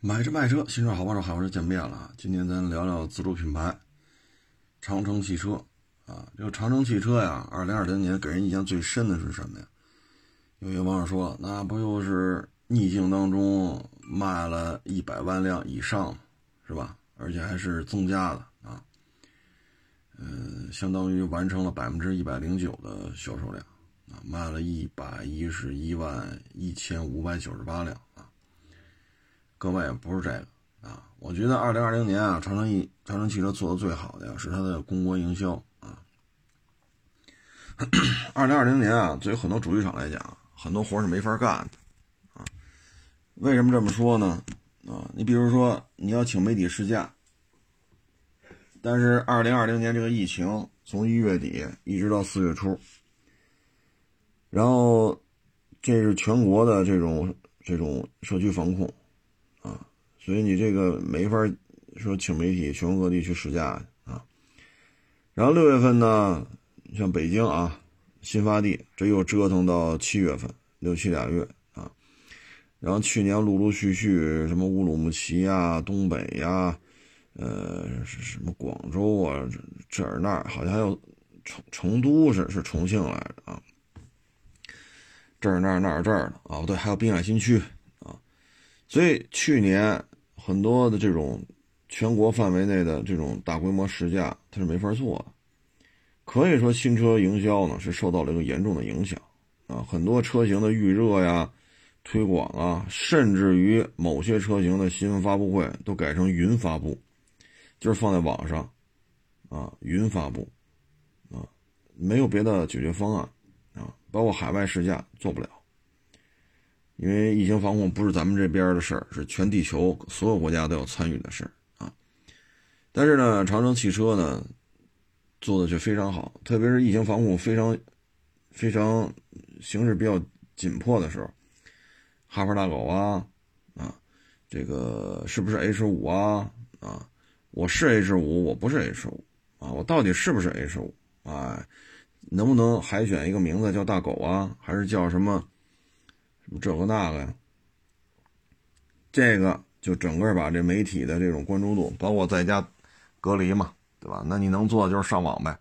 买车卖车，新车好帮手，好车见面了啊！今天咱聊聊自主品牌，长城汽车啊。这个长城汽车呀，二零二零年给人印象最深的是什么呀？有些网友说，那不就是逆境当中卖了一百万辆以上，是吧？而且还是增加的啊。嗯，相当于完成了百分之一百零九的销售量啊，卖了一百一十一万一千五百九十八辆。各位不是这个啊，我觉得二零二零年啊，长城一长城汽车做的最好的呀是它的公关营销啊。二零二零年啊，对于很多主机厂来讲，很多活是没法干的啊。为什么这么说呢？啊，你比如说你要请媒体试驾，但是二零二零年这个疫情从一月底一直到四月初，然后这是全国的这种这种社区防控。所以你这个没法说请媒体全国各地去试驾啊。然后六月份呢，像北京啊，新发地，这又折腾到七月份，六七俩月啊。然后去年陆陆续续什么乌鲁木齐啊、东北呀，呃，什么广州啊，这儿那儿，好像还有成成都是是重庆来着啊，这儿那儿那儿这儿的啊，对，还有滨海新区啊。所以去年。很多的这种全国范围内的这种大规模试驾，它是没法做的。可以说，新车营销呢是受到了一个严重的影响啊。很多车型的预热呀、推广啊，甚至于某些车型的新闻发布会都改成云发布，就是放在网上啊，云发布啊，没有别的解决方案啊。包括海外试驾做不了。因为疫情防控不是咱们这边的事儿，是全地球所有国家都要参与的事儿啊。但是呢，长城汽车呢做的却非常好，特别是疫情防控非常非常形势比较紧迫的时候，哈弗大狗啊啊，这个是不是 H 五啊啊？我是 H 五，我不是 H 五啊，我到底是不是 H 五啊？能不能海选一个名字叫大狗啊？还是叫什么？这个那个呀，这个就整个把这媒体的这种关注度，包括在家隔离嘛，对吧？那你能做的就是上网呗，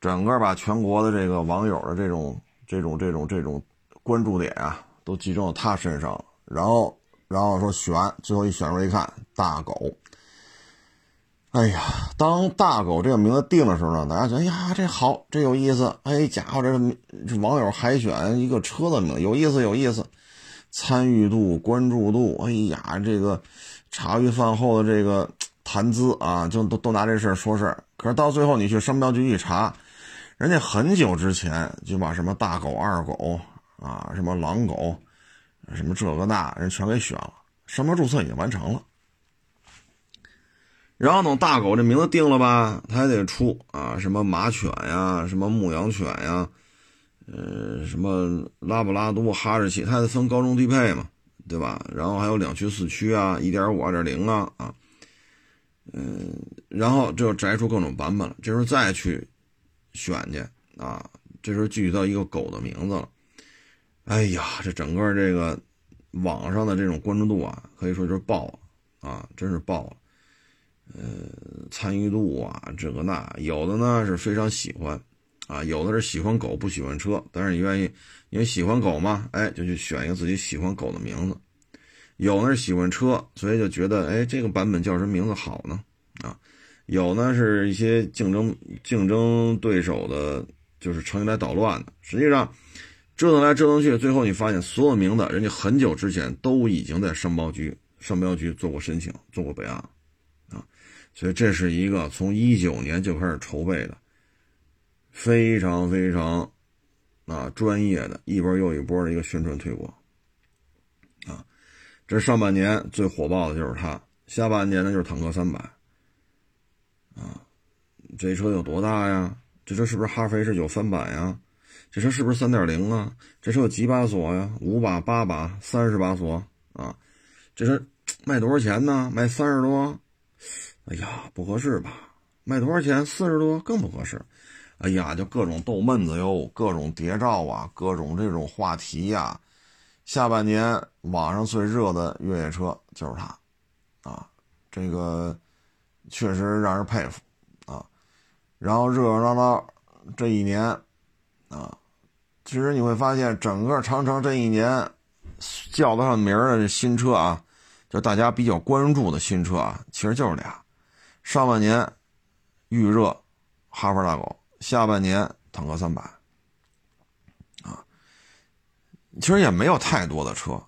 整个把全国的这个网友的这种这种这种这种关注点啊，都集中到他身上了。然后，然后说选，最后一选出来一看，大狗。哎呀，当大狗这个名字定的时候呢，大家觉得呀，这好，这有意思。哎，家伙，这这网友海选一个车的名字，有意思，有意思。参与度、关注度，哎呀，这个茶余饭后的这个谈资啊，就都都拿这事儿说事儿。可是到最后，你去商标局一查，人家很久之前就把什么大狗、二狗啊，什么狼狗，什么这个那，人全给选了，商标注册已经完成了。然后等大狗这名字定了吧，他还得出啊，什么马犬呀，什么牧羊犬呀，呃，什么拉布拉多、哈士奇，它得分高中低配嘛，对吧？然后还有两驱、四驱啊，一点五、二点零啊，啊，嗯，然后就摘出各种版本了。这时候再去选去啊，这时候具体到一个狗的名字了。哎呀，这整个这个网上的这种关注度啊，可以说就是爆了啊，真是爆了。呃，参与度啊，这个那有的呢是非常喜欢，啊，有的是喜欢狗不喜欢车，但是你愿意，因为喜欢狗嘛，哎，就去选一个自己喜欢狗的名字。有呢是喜欢车，所以就觉得，哎，这个版本叫什么名字好呢？啊，有呢是一些竞争竞争对手的，就是成绩来捣乱的。实际上折腾来折腾去，最后你发现所有名字，人家很久之前都已经在商标局商标局做过申请，做过备案了。所以这是一个从一九年就开始筹备的，非常非常啊专业的一波又一波的一个宣传推广啊。这上半年最火爆的就是它，下半年呢就是坦克三百啊。这车有多大呀？这车是不是哈弗 H 九翻版呀？这车是不是三点零啊？这车有几把锁呀？五把、八把、三十把锁啊？这车卖多少钱呢？卖三十多。哎呀，不合适吧？卖多少钱？四十多，更不合适。哎呀，就各种逗闷子哟，各种谍照啊，各种这种话题呀，下半年网上最热的越野车就是它，啊，这个确实让人佩服啊。然后热热闹闹这一年啊，其实你会发现整个长城这一年叫得上名儿的新车啊，就大家比较关注的新车啊，其实就是俩。上半年预热哈弗大狗，下半年坦克三百。啊其实也没有太多的车，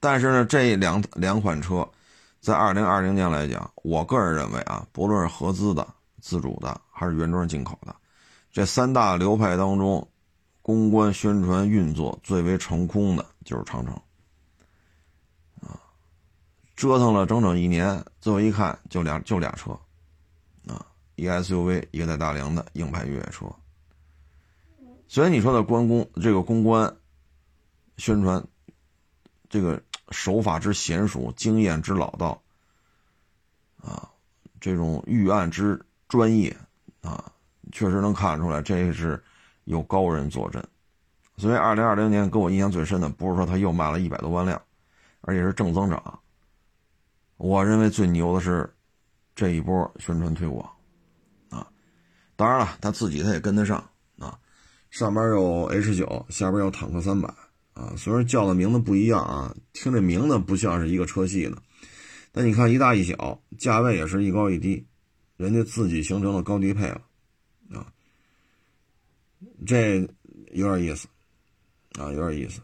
但是呢，这两两款车，在二零二零年来讲，我个人认为啊，不论是合资的、自主的，还是原装进口的，这三大流派当中，公关、宣传、运作最为成功的就是长城。折腾了整整一年，最后一看就俩就俩车，啊，一个 SUV，一个带大梁的硬派越野车。所以你说的关公这个公关。宣传这个手法之娴熟，经验之老道，啊，这种预案之专业，啊，确实能看出来，这是有高人坐镇。所以，二零二零年给我印象最深的，不是说他又卖了一百多万辆，而且是正增长。我认为最牛的是这一波宣传推广，啊，当然了，他自己他也跟得上，啊，上边有 H 九，下边有坦克三百。啊，虽然叫的名字不一样啊，听这名字不像是一个车系的，但你看一大一小，价位也是一高一低，人家自己形成了高低配了，啊，这有点意思，啊，有点意思。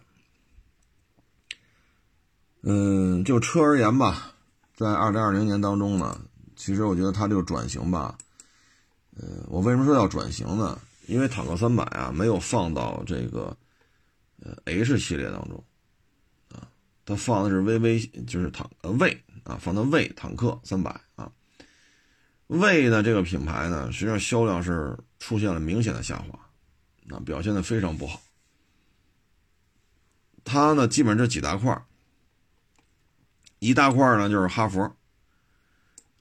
嗯，就车而言吧，在二零二零年当中呢，其实我觉得它这个转型吧，呃，我为什么说要转型呢？因为坦克三百啊，没有放到这个。呃，H 系列当中，啊，它放的是 VV，就是坦呃魏啊，放的魏坦克三百啊，魏呢这个品牌呢，实际上销量是出现了明显的下滑，啊，表现的非常不好。它呢基本上这几大块一大块呢就是哈佛，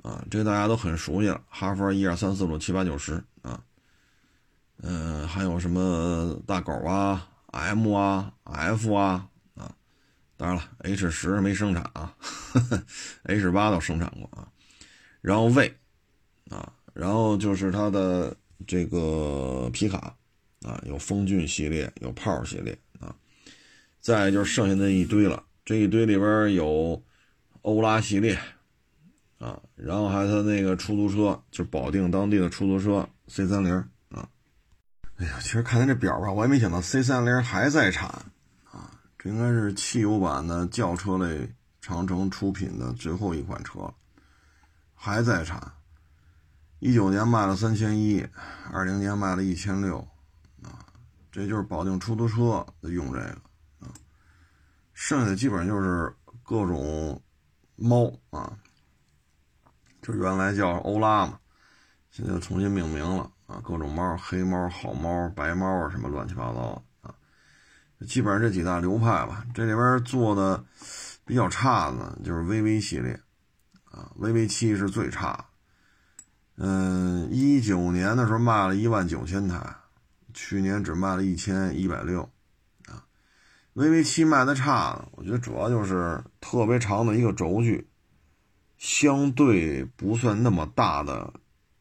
啊，这大家都很熟悉了，哈佛一二三四五六七八九十啊，嗯，还有什么大狗啊。M 啊，F 啊，啊，当然了，H 十没生产啊，H 八倒生产过啊，然后 V，啊，然后就是它的这个皮卡，啊，有风骏系列，有炮系列啊，再就是剩下那一堆了，这一堆里边有欧拉系列，啊，然后还有它那个出租车，就是保定当地的出租车 C 三零啊。哎呀，其实看他这表吧，我也没想到 C 三零还在产啊！这应该是汽油版的轿车类长城出品的最后一款车，还在产。一九年卖了三千一，二零年卖了一千六，啊，这就是保定出租车用这个啊。剩下的基本上就是各种猫啊，就原来叫欧拉嘛，现在又重新命名了。啊，各种猫，黑猫、好猫、白猫啊，什么乱七八糟的啊，基本上这几大流派吧。这里边做的比较差的，就是 VV 系列啊，VV 七是最差。嗯，一九年的时候卖了一万九千台，去年只卖了一千一百六 VV 七卖的差，我觉得主要就是特别长的一个轴距，相对不算那么大的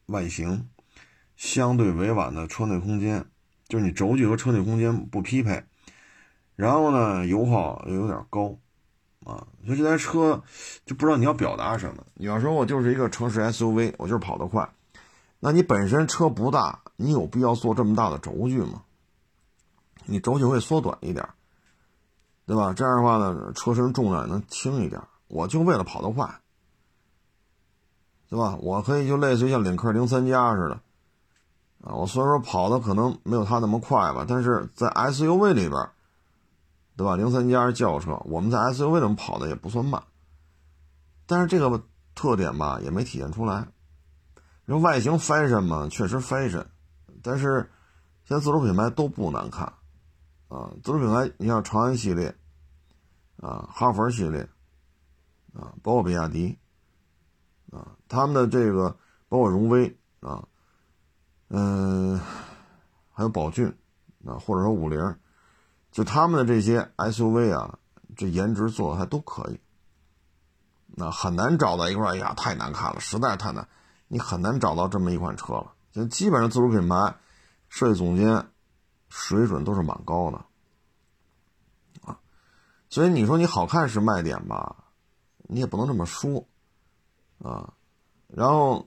外形，相对委婉的车内空间，就是你轴距和车内空间不匹配，然后呢，油耗又有点高，啊，所以这台车就不知道你要表达什么。你要说我就是一个城市 SUV，我就是跑得快，那你本身车不大，你有必要做这么大的轴距吗？你轴距会缩短一点。对吧？这样的话呢，车身重量也能轻一点。我就为了跑得快，对吧？我可以就类似于像领克零三加似的。啊，我虽然说跑的可能没有它那么快吧，但是在 SUV 里边，对吧？零三加轿车，我们在 SUV 里面跑的也不算慢，但是这个特点吧也没体现出来。你说外形 fashion 嘛，确实 fashion，但是现在自主品牌都不难看啊。自主品牌，你像长安系列啊，哈弗系列啊，包括比亚迪啊，他们的这个包括荣威啊。嗯，还有宝骏，啊，或者说五菱，就他们的这些 SUV 啊，这颜值做的还都可以。那很难找到一块，哎呀，太难看了，实在是太难，你很难找到这么一款车了。就基本上自主品牌设计总监水准都是蛮高的啊，所以你说你好看是卖点吧，你也不能这么说啊。然后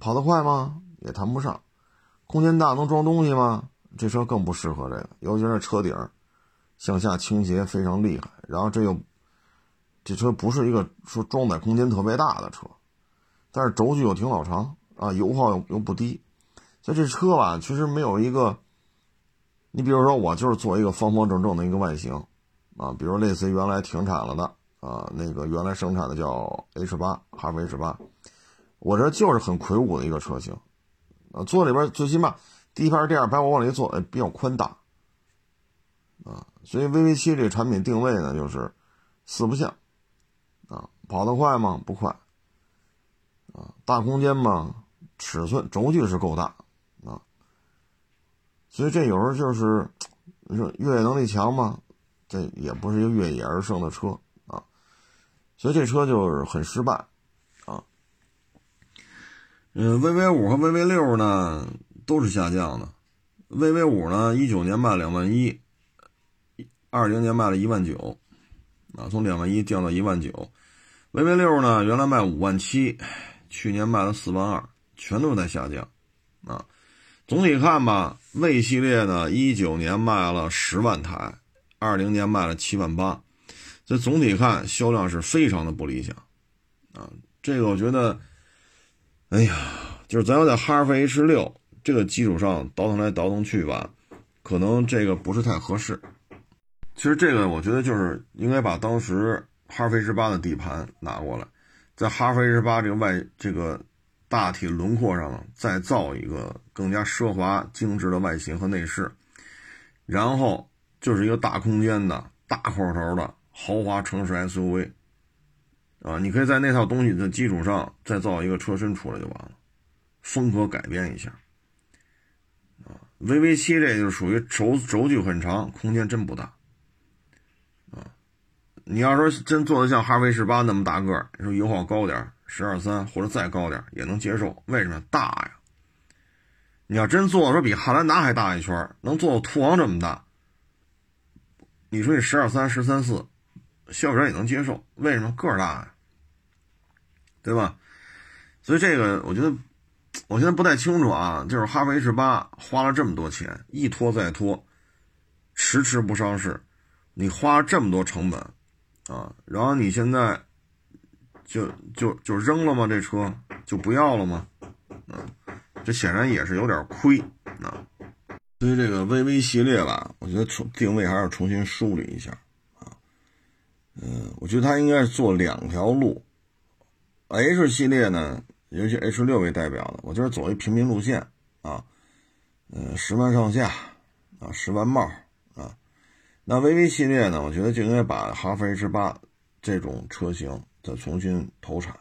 跑得快吗？也谈不上。空间大能装东西吗？这车更不适合这个，尤其是车顶向下倾斜非常厉害，然后这又。这车不是一个说装载空间特别大的车，但是轴距又挺老长啊，油耗又又不低，所以这车吧，其实没有一个。你比如说，我就是做一个方方正正的一个外形啊，比如类似于原来停产了的啊，那个原来生产的叫 H 八，哈弗 H 八，我这就是很魁梧的一个车型啊，坐里边最起码第一排第二排我往里坐，比较宽大啊，所以 VV 七这个产品定位呢，就是四不像。啊，跑得快吗？不快。啊，大空间吗？尺寸轴距是够大。所以这有时候就是，你说越野能力强吗？这也不是一个越野而生的车啊。所以这车就是很失败啊。嗯，VV 五和 VV 六呢都是下降的。VV 五呢，一九年卖两万一，二零年卖了一万九，啊，从两万一降到一万九。VV 六呢，原来卖五万七，去年卖了四万二，全都在下降，啊，总体看吧，魏系列呢，一九年卖了十万台，二零年卖了七万八，所以总体看销量是非常的不理想，啊，这个我觉得，哎呀，就是咱要在哈弗 H 六这个基础上倒腾来倒腾去吧，可能这个不是太合适。其实这个我觉得就是应该把当时。哈弗 H 八的底盘拿过来，在哈弗 H 八这个外这个大体轮廓上呢再造一个更加奢华精致的外形和内饰，然后就是一个大空间的大块头的豪华城市 SUV，啊，你可以在那套东西的基础上再造一个车身出来就完了，风格改变一下，啊，VV 七这就属于轴轴距很长，空间真不大。啊你要说真做的像哈弗 H 八那么大个，你说油耗高点十二三或者再高点也能接受。为什么大呀？你要真做说比汉兰达还大一圈，能做到途昂这么大，你说你十二三十三四，消费者也能接受。为什么个儿大呀？对吧？所以这个我觉得，我现在不太清楚啊。就是哈弗 H 八花了这么多钱，一拖再拖，迟迟不上市，你花了这么多成本。啊，然后你现在就就就扔了吗？这车就不要了吗？嗯，这显然也是有点亏啊。所以这个 VV 系列吧，我觉得重定位还是重新梳理一下啊。嗯，我觉得它应该是做两条路。H 系列呢，尤其 H 六为代表的，我就是走一平民路线啊。嗯，十万上下啊，十万帽啊。那 VV 系列呢？我觉得就应该把哈弗 H 八这种车型再重新投产。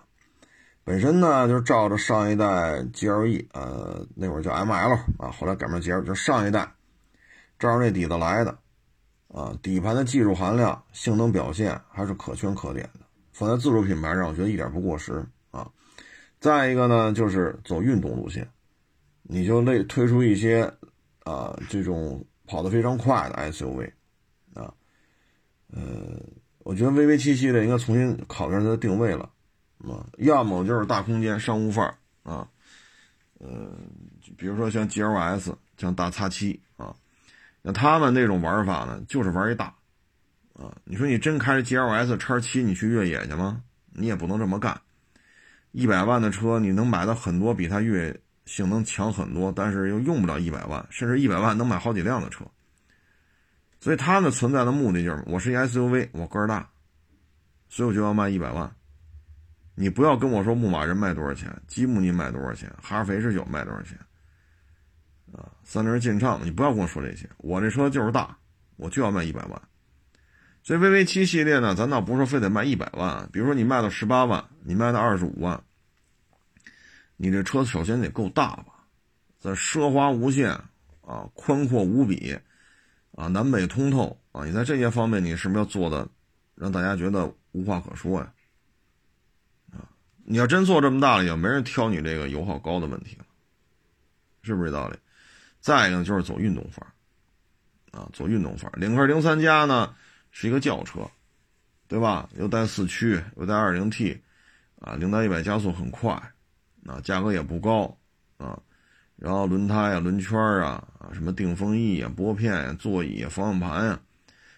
本身呢，就是照着上一代 GLE，呃，那会儿叫 ML 啊，后来改名 GL，就上一代，照着那底子来的啊。底盘的技术含量、性能表现还是可圈可点的，放在自主品牌上，我觉得一点不过时啊。再一个呢，就是走运动路线，你就类推出一些啊这种跑得非常快的 SUV 啊。呃，我觉得 VV 七系列应该重新考虑它的定位了，啊，要么就是大空间商务范儿啊，呃，比如说像 GLS，像大叉七啊，那他们那种玩法呢，就是玩一大，啊，你说你真开着 GLS 叉七你去越野去吗？你也不能这么干，一百万的车你能买到很多比它越野性能强很多，但是又用不了一百万，甚至一百万能买好几辆的车。所以它的存在的目的就是，我是一 SUV，我个儿大，所以我就要卖一百万。你不要跟我说牧马人卖多少钱，吉姆尼卖多少钱，哈弗 H 九卖多少钱，啊，三菱劲畅，你不要跟我说这些。我这车就是大，我就要卖一百万。所以 VV 七系列呢，咱倒不是说非得卖一百万，比如说你卖到十八万，你卖到二十五万，你这车首先得够大吧，在奢华无限啊，宽阔无比。啊，南北通透啊，你在这些方面你是不是要做的让大家觉得无话可说呀？啊，你要真做这么大了，也没人挑你这个油耗高的问题了，是不是这道理？再一个就是走运动范儿，啊，走运动范儿。领克零三加呢是一个轿车，对吧？又带四驱，又带二零 T，啊，零到一百加速很快，啊，价格也不高，啊。然后轮胎啊、轮圈啊、啊什么定风翼啊、拨片呀、座椅啊、方向盘呀，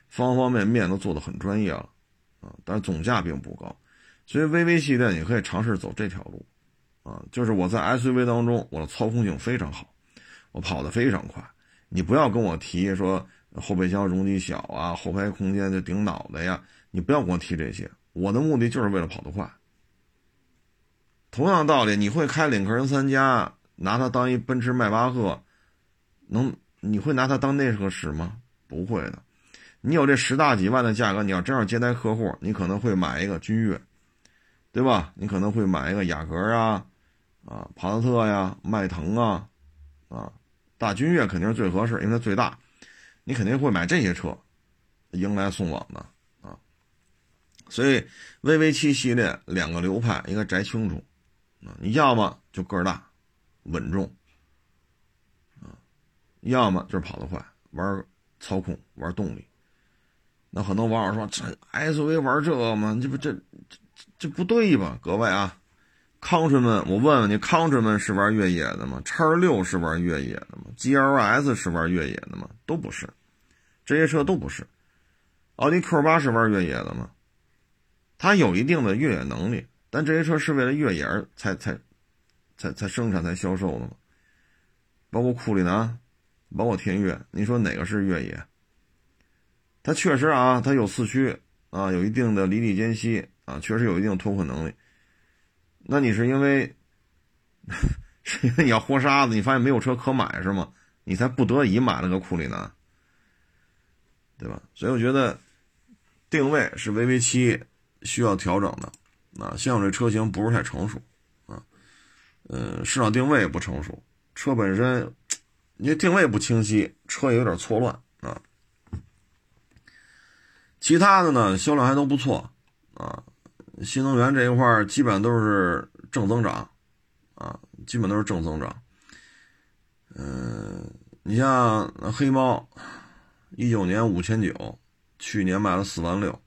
方方面面都做的很专业了，啊，但是总价并不高，所以 VV 系列你可以尝试走这条路，啊，就是我在 SUV 当中我的操控性非常好，我跑得非常快，你不要跟我提说后备箱容积小啊、后排空间就顶脑袋呀，你不要跟我提这些，我的目的就是为了跑得快。同样道理，你会开领克零三加。拿它当一奔驰迈巴赫，能你会拿它当那个使吗？不会的。你有这十大几万的价格，你要真要接待客户，你可能会买一个君越，对吧？你可能会买一个雅阁啊，啊，帕萨特呀，迈腾啊，啊，大君越肯定是最合适，因为它最大。你肯定会买这些车，迎来送往的啊。所以，VV 七系列两个流派应该摘清楚啊。你要么就个儿大。稳重，啊，要么就是跑得快，玩操控，玩动力。那很多网友说：“这 SUV 玩这个吗？这不这这这不对吧？”各位啊，康春们，我问问你，康春们是玩越野的吗？叉六是玩越野的吗？GLS 是玩越野的吗？都不是，这些车都不是。奥迪 Q 八是玩越野的吗？它有一定的越野能力，但这些车是为了越野而才才。才才生产才销售的嘛，包括库里南，包括天越，你说哪个是越野？它确实啊，它有四驱啊，有一定的离地间隙啊，确实有一定脱困能力。那你是因为 是因为你要活沙子，你发现没有车可买是吗？你才不得已买了个库里南，对吧？所以我觉得定位是 VV 七需要调整的啊，像我这车型不是太成熟。嗯，市场定位也不成熟，车本身，你定位不清晰，车也有点错乱啊。其他的呢，销量还都不错啊。新能源这一块基本都是正增长啊，基本都是正增长。嗯，你像黑猫，一九年五千九，去年卖了四万六。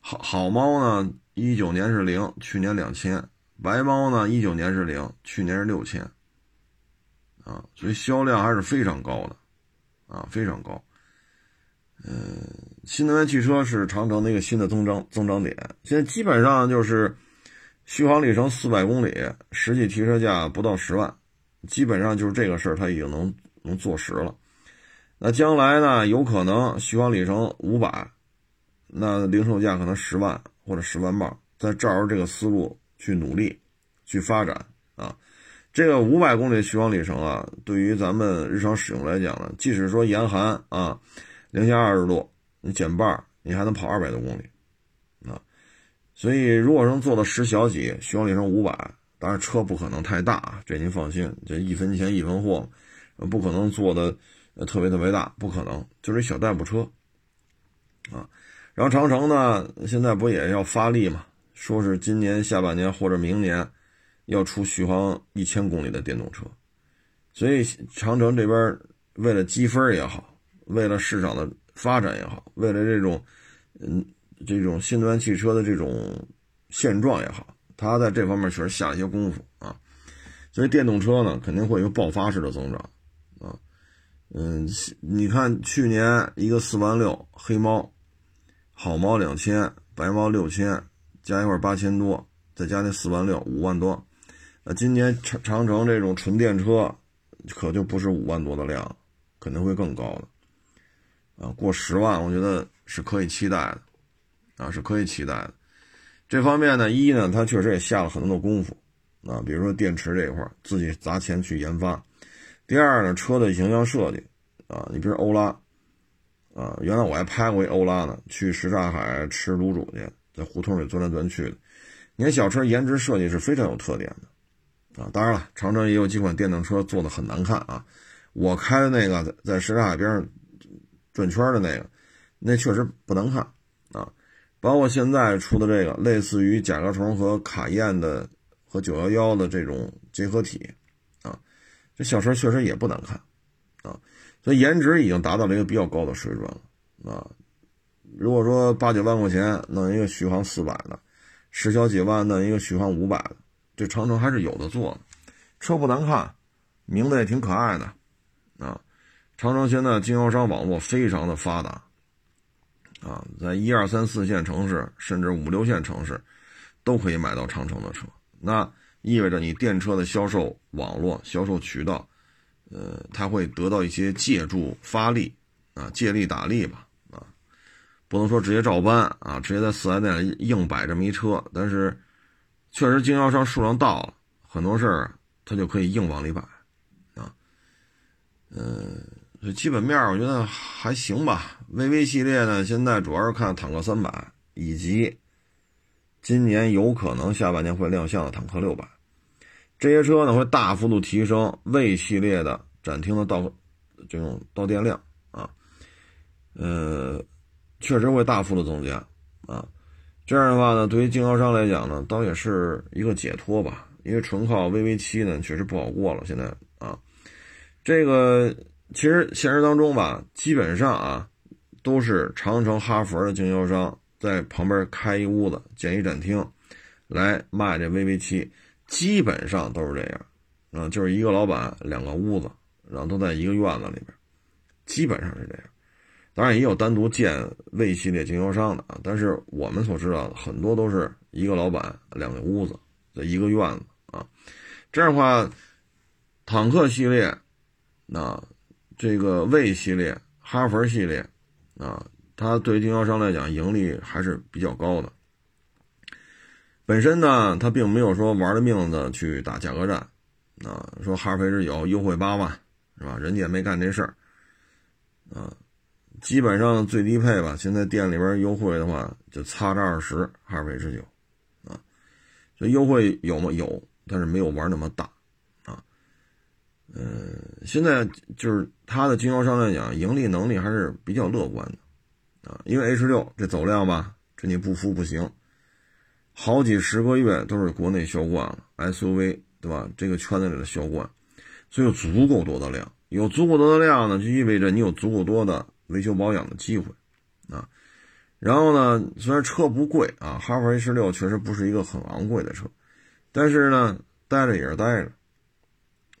好好猫呢，一九年是零，去年两千。白猫呢？一九年是零，去年是六千，啊，所以销量还是非常高的，啊，非常高。嗯，新能源汽车是长城的一个新的增长增长点。现在基本上就是续航里程四百公里，实际提车价不到十万，基本上就是这个事儿，它已经能能坐实了。那将来呢？有可能续航里程五百，那零售价可能十万或者十万八，在照着这个思路。去努力，去发展啊！这个五百公里续航里程啊，对于咱们日常使用来讲呢，即使说严寒啊，零下二十度，你减半，你还能跑二百多公里啊！所以，如果能做到十小几，续航里程五百，当然车不可能太大，这您放心，这一分钱一分货，不可能做的特别特别大，不可能，就是小代步车啊。然后长城呢，现在不也要发力嘛？说是今年下半年或者明年要出续航一千公里的电动车，所以长城这边为了积分也好，为了市场的发展也好，为了这种嗯这种新能源汽车的这种现状也好，他在这方面确实下一些功夫啊。所以电动车呢肯定会有爆发式的增长啊。嗯，你看去年一个四万六黑猫，好猫两千，白猫六千。加一块八千多，再加那四万六，五万多。那今年长长城这种纯电车，可就不是五万多的量，肯定会更高的。啊，过十万，我觉得是可以期待的，啊，是可以期待的。这方面呢，一呢，他确实也下了很多的功夫，啊，比如说电池这一块，自己砸钱去研发。第二呢，车的形象设计，啊，你比如欧拉，啊，原来我还拍过一欧拉呢，去什刹海吃卤煮去。在胡同里钻来钻去的，你看小车颜值设计是非常有特点的，啊，当然了，长城也有几款电动车做的很难看啊。我开的那个在在什刹海边上转圈的那个，那确实不难看啊。包括现在出的这个类似于甲壳虫和卡宴的和九幺幺的这种结合体啊，这小车确实也不难看啊。所以颜值已经达到了一个比较高的水准了啊。如果说八九万块钱弄一个续航四百的，十小几万弄一个续航五百的，这长城还是有的做的。车不难看，名字也挺可爱的啊。长城现在经销商网络非常的发达。啊，在一二三四线城市，甚至五六线城市，都可以买到长城的车。那意味着你电车的销售网络、销售渠道，呃，它会得到一些借助发力啊，借力打力吧，不能说直接照搬啊，直接在四 S 店里硬摆这么一车。但是，确实经销商数量到了，很多事儿他就可以硬往里摆啊，嗯。这基本面我觉得还行吧。VV 系列呢，现在主要是看坦克三百，以及今年有可能下半年会亮相的坦克六百。这些车呢会大幅度提升 V 系列的展厅的到这种到店量啊，呃，确实会大幅度增加啊。这样的话呢，对于经销商来讲呢，倒也是一个解脱吧。因为纯靠 VV 七呢，确实不好过了。现在啊，这个。其实现实当中吧，基本上啊，都是长城、哈弗的经销商在旁边开一屋子建一展厅，来卖这 VV 七，基本上都是这样，啊，就是一个老板两个屋子，然后都在一个院子里边，基本上是这样。当然也有单独建 V 系列经销商的啊，但是我们所知道的很多都是一个老板两个屋子在一个院子啊，这样的话，坦克系列，那。这个魏系列、哈弗系列，啊，它对于经销商来讲盈利还是比较高的。本身呢，它并没有说玩了命的去打价格战，啊，说哈弗 H 九优惠八万，是吧？人家也没干这事儿，啊，基本上最低配吧，现在店里边优惠的话就差着二十，哈弗 H 九，啊，这优惠有吗？有，但是没有玩那么大。啊嗯，现在就是它的经销商来讲，盈利能力还是比较乐观的，啊，因为 H 六这走量吧，这你不服不行，好几十个月都是国内销冠了，SUV 对吧？这个圈子里的销冠，所以有足够多的量，有足够多的量呢，就意味着你有足够多的维修保养的机会，啊，然后呢，虽然车不贵啊，哈弗 H 六确实不是一个很昂贵的车，但是呢，待着也是待着。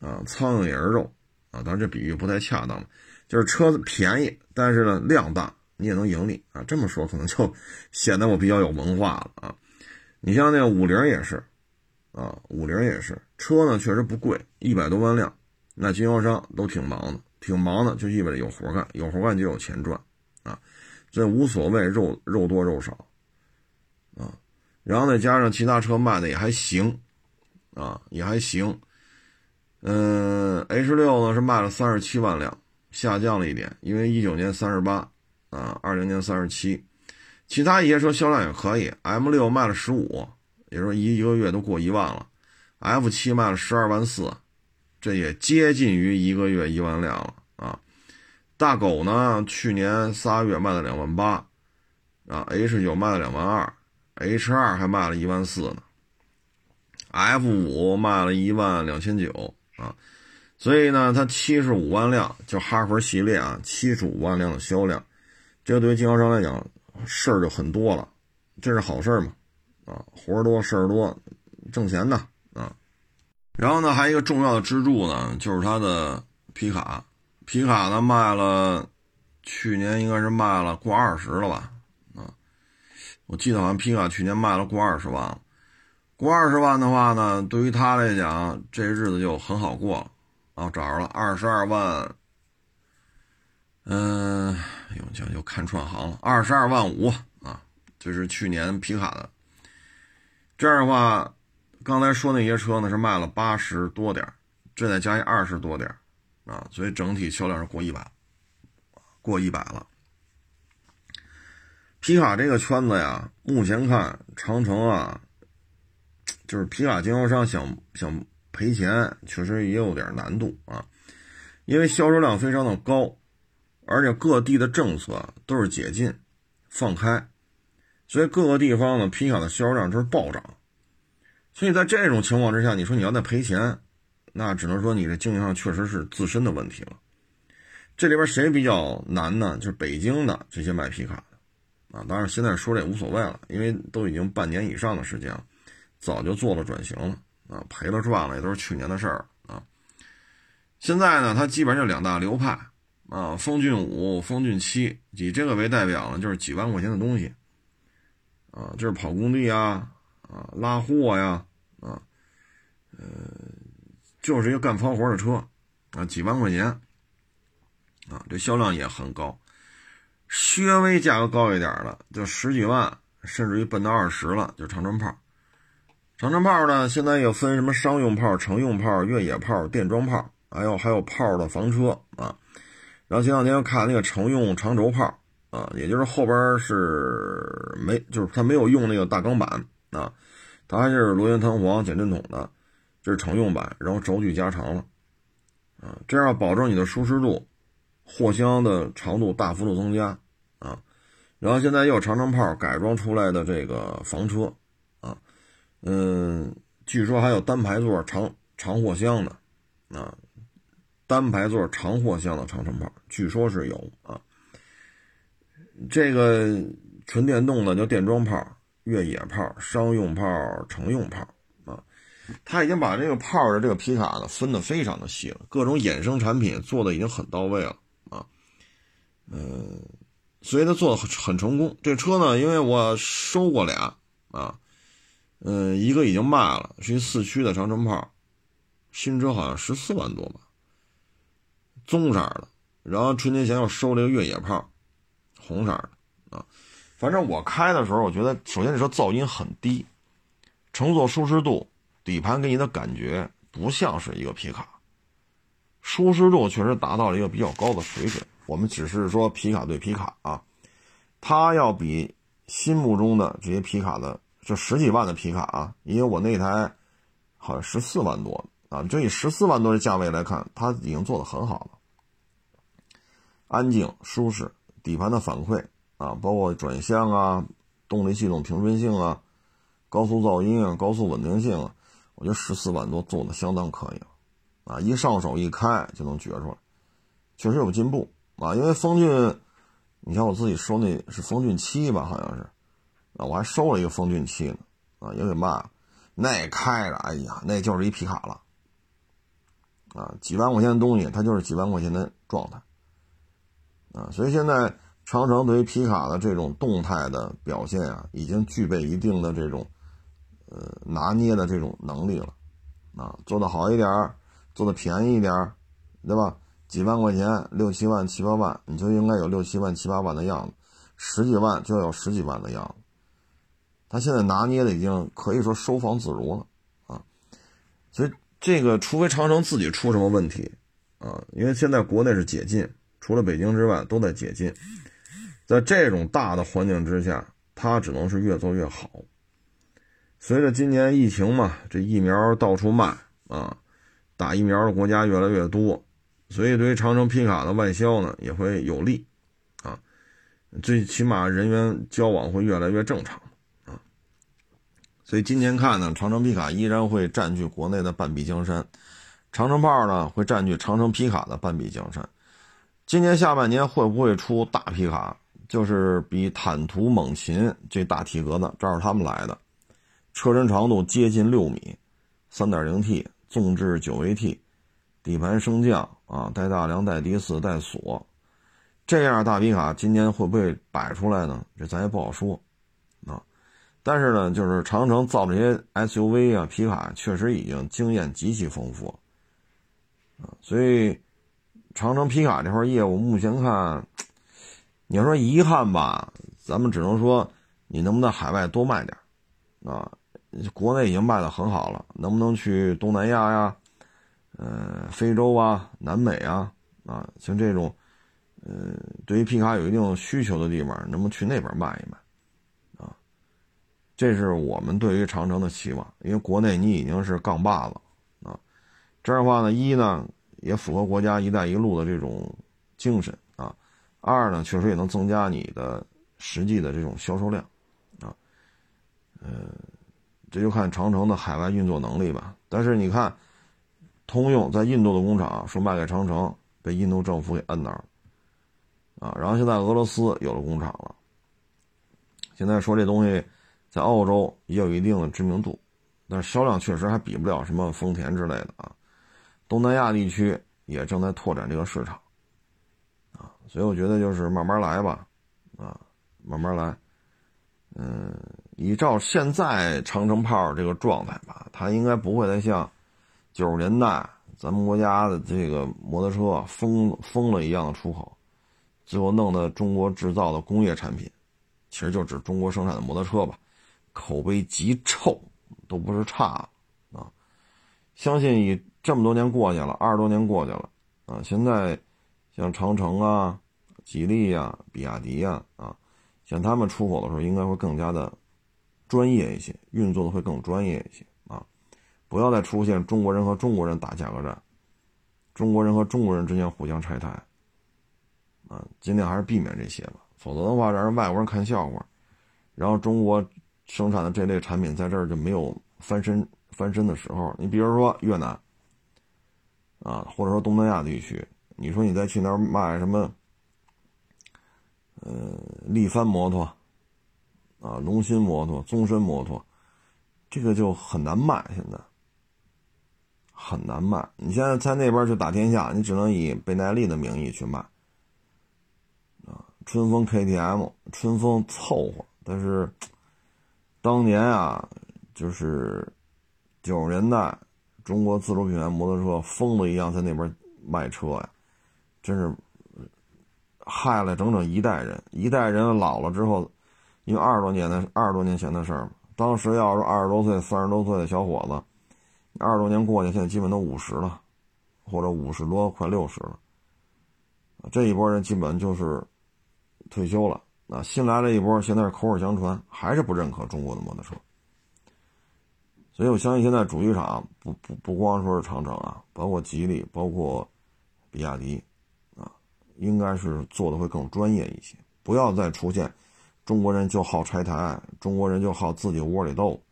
啊，苍蝇也是肉，啊，当然这比喻不太恰当就是车子便宜，但是呢量大，你也能盈利啊。这么说可能就 显得我比较有文化了啊。你像那个五菱也是，啊，五菱也是，车呢确实不贵，一百多万辆，那经销商都挺忙的，挺忙的就意味着有活干，有活干就有钱赚，啊，这无所谓肉肉多肉少，啊，然后再加上其他车卖的也还行，啊，也还行。嗯，H 六呢是卖了三十七万辆，下降了一点，因为一九年三十八，啊，二零年三十七，其他一些车销量也可以，M 六卖了十五，也就说一一个月都过一万了，F 七卖了十二万四，这也接近于一个月一万辆了啊。大狗呢，去年仨月卖了两万八，啊，H 九卖了两万二，H 二还卖了一万四呢，F 五卖了一万两千九。啊，所以呢，它七十五万辆，就哈弗系列啊，七十五万辆的销量，这对于经销商来讲，事儿就很多了，这是好事儿嘛？啊，活儿多，事儿多，挣钱呢。然后呢，还有一个重要的支柱呢，就是它的皮卡，皮卡呢卖了，去年应该是卖了过二十了吧？啊，我记得好像皮卡去年卖了过二十万了。过二十万的话呢，对于他来讲，这日子就很好过了。啊，找着了二十二万，嗯，又就看串行了，二十二万五啊，这是去年皮卡的。这样的话，刚才说那些车呢是卖了八十多点这再加一二十多点啊，所以整体销量是过一百，过一百了。皮卡这个圈子呀，目前看长城啊。就是皮卡经销商想想赔钱，确实也有点难度啊，因为销售量非常的高而且各地的政策都是解禁、放开，所以各个地方呢皮卡的销售量就是暴涨。所以在这种情况之下，你说你要再赔钱，那只能说你的经营上确实是自身的问题了。这里边谁比较难呢？就是北京的这些卖皮卡的啊。当然现在说这也无所谓了，因为都已经半年以上的时间了，早就做了转型了啊，赔了赚了也都是去年的事儿啊。现在呢，它基本上就两大流派啊，风骏五、风骏七，以这个为代表呢，就是几万块钱的东西啊，就是跑工地啊。啊，拉货呀，啊，呃，就是一个干脏活的车，啊，几万块钱，啊，这销量也很高，稍微价格高一点的，就十几万，甚至于奔到二十了，就长城炮。长城炮呢，现在又分什么商用炮、乘用炮、越野炮、电装炮，还有还有炮的房车啊。然后前两天又看那个乘用长轴炮，啊，也就是后边是没，就是它没有用那个大钢板。啊，它还是螺旋弹簧减震筒的，这是常用版，然后轴距加长了，啊，这样保证你的舒适度，货箱的长度大幅度增加，啊，然后现在又长城炮改装出来的这个房车，啊，嗯，据说还有单排座长长货箱的，啊，单排座长货箱的长城炮，据说是有啊，这个纯电动的叫电装炮。越野炮、商用炮、乘用炮啊，他已经把这个炮的这个皮卡呢分得非常的细了，各种衍生产品做的已经很到位了啊，嗯，所以他做的很很成功。这车呢，因为我收过俩啊，嗯，一个已经卖了，是一四驱的长城炮，新车好像十四万多吧，棕色的，然后春节前又收了一个越野炮，红色的。反正我开的时候，我觉得首先这车噪音很低，乘坐舒适度，底盘给你的感觉不像是一个皮卡，舒适度确实达到了一个比较高的水准。我们只是说皮卡对皮卡啊，它要比心目中的这些皮卡的这十几万的皮卡啊，因为我那台好像十四万多啊，就以十四万多的价位来看，它已经做得很好了，安静舒适，底盘的反馈。啊，包括转向啊，动力系统平顺性啊，高速噪音啊，高速稳定性啊，我觉得十四万多做的相当可以了，啊，一上手一开就能觉出来，确实有进步啊。因为风骏，你像我自己收那是风骏七吧，好像是，啊，我还收了一个风骏七呢，啊，也给卖了，那开着，哎呀，那就是一皮卡了，啊，几万块钱的东西，它就是几万块钱的状态，啊，所以现在。长城对于皮卡的这种动态的表现啊，已经具备一定的这种，呃，拿捏的这种能力了，啊，做的好一点儿做的便宜一点儿对吧？几万块钱，六七万、七八万，你就应该有六七万、七八万的样子；十几万就要有十几万的样子。他现在拿捏的已经可以说收放自如了，啊，所以这个除非长城自己出什么问题，啊，因为现在国内是解禁，除了北京之外都在解禁。在这种大的环境之下，它只能是越做越好。随着今年疫情嘛，这疫苗到处卖啊，打疫苗的国家越来越多，所以对于长城皮卡的外销呢也会有利啊，最起码人员交往会越来越正常啊。所以今年看呢，长城皮卡依然会占据国内的半壁江山，长城炮呢会占据长城皮卡的半壁江山。今年下半年会不会出大皮卡？就是比坦途、猛禽这大体格子，照着他们来的，车身长度接近六米，3.0T，纵置 9AT，底盘升降啊，带大梁、带低四、带锁，这样大皮卡今年会不会摆出来呢？这咱也不好说啊。但是呢，就是长城造这些 SUV 啊、皮卡，确实已经经验极其丰富啊，所以长城皮卡这块业务目前看。你要说遗憾吧，咱们只能说，你能不能海外多卖点啊？国内已经卖的很好了，能不能去东南亚呀？呃，非洲啊，南美啊，啊，像这种，呃，对于皮卡有一定需求的地方，能不能去那边卖一卖？啊，这是我们对于长城的期望，因为国内你已经是杠把子啊，这样的话呢，一呢也符合国家“一带一路”的这种精神。二呢，确实也能增加你的实际的这种销售量，啊，呃，这就看长城的海外运作能力吧。但是你看，通用在印度的工厂说卖给长城，被印度政府给摁那儿，啊，然后现在俄罗斯有了工厂了，现在说这东西在澳洲也有一定的知名度，但是销量确实还比不了什么丰田之类的啊。东南亚地区也正在拓展这个市场。所以我觉得就是慢慢来吧，啊，慢慢来，嗯，依照现在长城炮这个状态吧，它应该不会再像九十年代咱们国家的这个摩托车疯疯了一样的出口，最后弄的中国制造的工业产品，其实就指中国生产的摩托车吧，口碑极臭，都不是差啊。相信以这么多年过去了，二十多年过去了，啊，现在像长城啊。吉利呀，比亚迪呀，啊，像他们出口的时候，应该会更加的专业一些，运作的会更专业一些啊！不要再出现中国人和中国人打价格战，中国人和中国人之间互相拆台啊！尽量还是避免这些吧，否则的话，让人外国人看笑话，然后中国生产的这类产品在这儿就没有翻身翻身的时候。你比如说越南啊，或者说东南亚地区，你说你再去那儿卖什么？呃，力帆摩托，啊，龙芯摩托、宗申摩托，这个就很难卖，现在很难卖。你现在在那边去打天下，你只能以倍耐力的名义去卖，啊，春风 KTM，春风凑合，但是当年啊，就是九十年代，中国自主品牌摩托车疯了一样在那边卖车呀，真是。害了整整一代人，一代人老了之后，因为二十多年的二十多年前的事儿嘛。当时要是二十多岁、三十多岁的小伙子，二十多年过去，现在基本都五十了，或者五十多快六十了。这一波人基本就是退休了。啊，新来了一波，现在是口耳相传，还是不认可中国的摩托车。所以我相信现在主机厂不不不光说是长城啊，包括吉利，包括比亚迪。应该是做的会更专业一些，不要再出现中国人就好拆台，中国人就好自己窝里斗，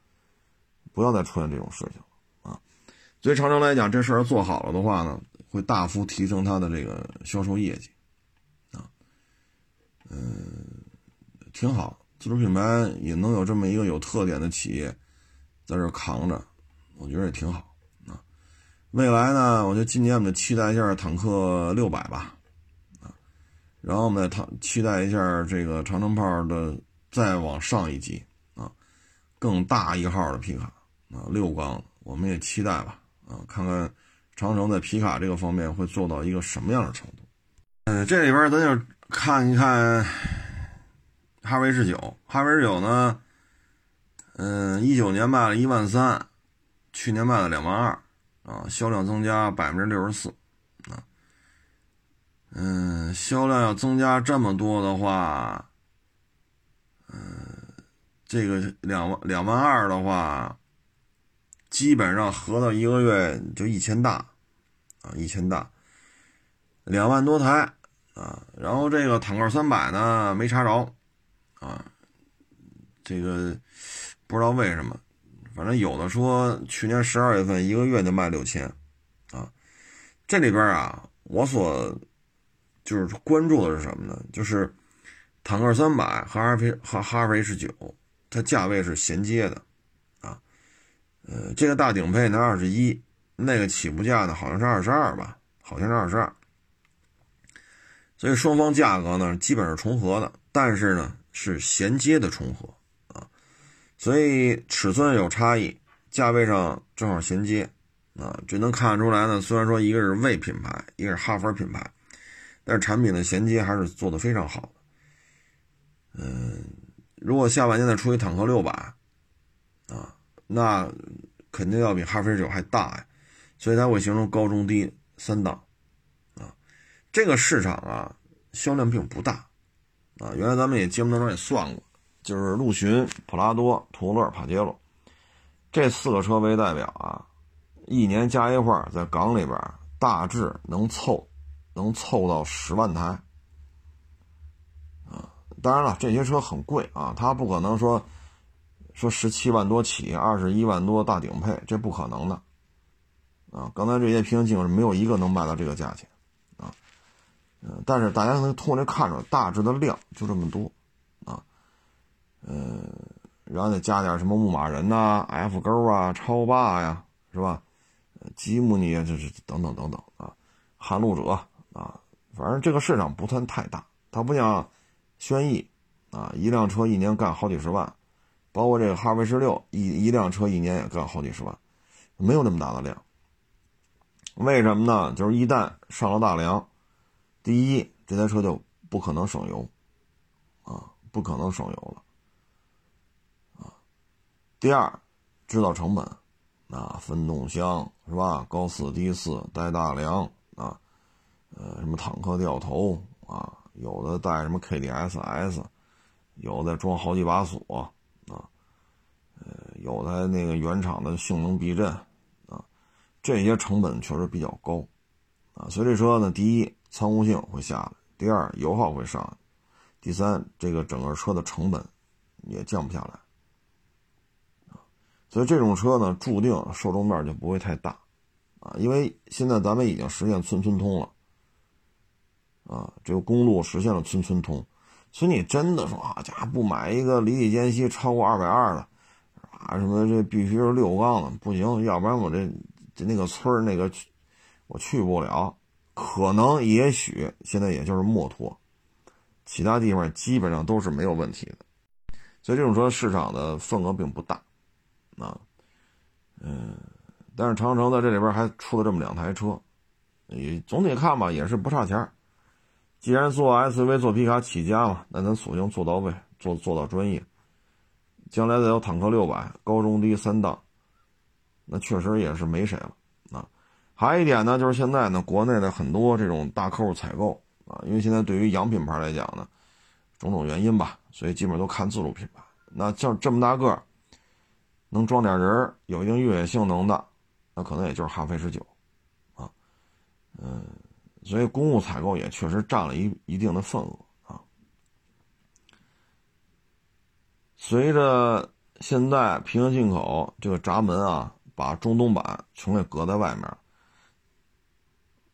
不要再出现这种事情啊。对长城来讲，这事儿做好了的话呢，会大幅提升它的这个销售业绩啊。嗯，挺好，自主品牌也能有这么一个有特点的企业在这扛着，我觉得也挺好啊。未来呢，我觉得今年我们期待一下坦克六百吧。然后我们再谈，期待一下这个长城炮的再往上一级啊，更大一号的皮卡啊，六缸，我们也期待吧啊，看看长城在皮卡这个方面会做到一个什么样的程度。嗯，这里边咱就看一看哈弗 H 九，哈弗 H 九呢，嗯，一九年卖了一万三，去年卖了两万二啊，销量增加百分之六十四。嗯，销量要增加这么多的话，嗯，这个两万两万二的话，基本上合到一个月就一千大，啊，一千大，两万多台啊。然后这个坦克三百呢没查着，啊，这个不知道为什么，反正有的说去年十二月份一个月就卖六千，啊，这里边啊，我所。就是关注的是什么呢？就是坦克三百和哈弗和哈弗 H 九，它价位是衔接的，啊，呃，这个大顶配呢二十一，那个起步价呢好像是二十二吧，好像是二十二，所以双方价格呢基本是重合的，但是呢是衔接的重合啊，所以尺寸有差异，价位上正好衔接啊，这能看出来呢。虽然说一个是魏品牌，一个是哈弗品牌。但是产品的衔接还是做的非常好的，嗯，如果下半年再出一坦克六百，啊，那肯定要比哈弗 H 九还大呀，所以它会形成高中低三档，啊，这个市场啊销量并不大，啊，原来咱们也节目当中也算过，就是陆巡、普拉多、途乐、帕杰罗这四个车为代表啊，一年加一块在港里边大致能凑。能凑到十万台，啊当然了，这些车很贵啊，它不可能说说十七万多起，二十一万多大顶配，这不可能的啊。刚才这些平行进口是没有一个能卖到这个价钱啊。嗯，但是大家能通过这看出，大致的量就这么多啊。嗯，然后再加点什么牧马人呐、F 勾啊、超霸呀，是吧？吉姆尼啊，这是等等等等啊，撼路者，反正这个市场不算太大，它不像。轩逸，啊，一辆车一年干好几十万，包括这个哈弗 H 六，一一辆车一年也干好几十万，没有那么大的量。为什么呢？就是一旦上了大梁，第一，这台车就不可能省油，啊，不可能省油了，啊。第二，制造成本，啊，分动箱是吧？高四低四带大梁啊，呃，什么坦克掉头啊。有的带什么 KDSS，有的装好几把锁啊，呃，有的那个原厂的性能避震啊，这些成本确实比较高啊，所以这车呢，第一操控性会下来，第二油耗会上，第三这个整个车的成本也降不下来啊，所以这种车呢，注定受众面就不会太大啊，因为现在咱们已经实现村村通了。啊，这个公路实现了村村通，所以你真的说啊，家不买一个离地间隙超过二百二的，啊，什么这必须是六缸的，不行，要不然我这这那个村那个我去不了。可能也许现在也就是墨脱，其他地方基本上都是没有问题的。所以这种车市场的份额并不大，啊，嗯，但是长城在这里边还出了这么两台车，也总体看吧，也是不差钱既然做 SUV 做皮卡起家嘛，那咱索性做到位，做做到专业。将来再有坦克六百高中低三档，那确实也是没谁了啊。还有一点呢，就是现在呢，国内的很多这种大客户采购啊，因为现在对于洋品牌来讲呢，种种原因吧，所以基本都看自主品牌。那像这么大个能装点人有一定越野性能的，那可能也就是哈弗十九啊，嗯。所以公务采购也确实占了一一定的份额啊。随着现在平行进口这个闸门啊，把中东版全给隔在外面。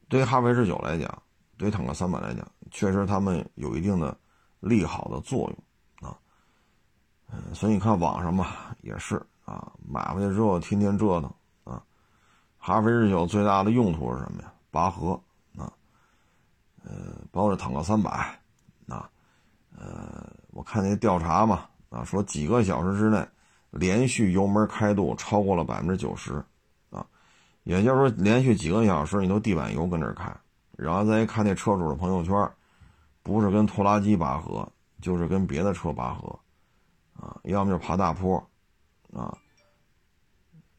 对于哈弗 H 九来讲，对坦克三百来讲，确实他们有一定的利好的作用啊。嗯，所以你看网上嘛，也是啊，买回去之后天天折腾啊。哈弗 H 九最大的用途是什么呀？拔河。呃，包括坦克三百，啊，呃，我看那调查嘛，啊，说几个小时之内，连续油门开度超过了百分之九十，啊，也就是说连续几个小时你都地板油跟这开，然后再一看那车主的朋友圈，不是跟拖拉机拔河，就是跟别的车拔河，啊，要么就爬大坡，啊，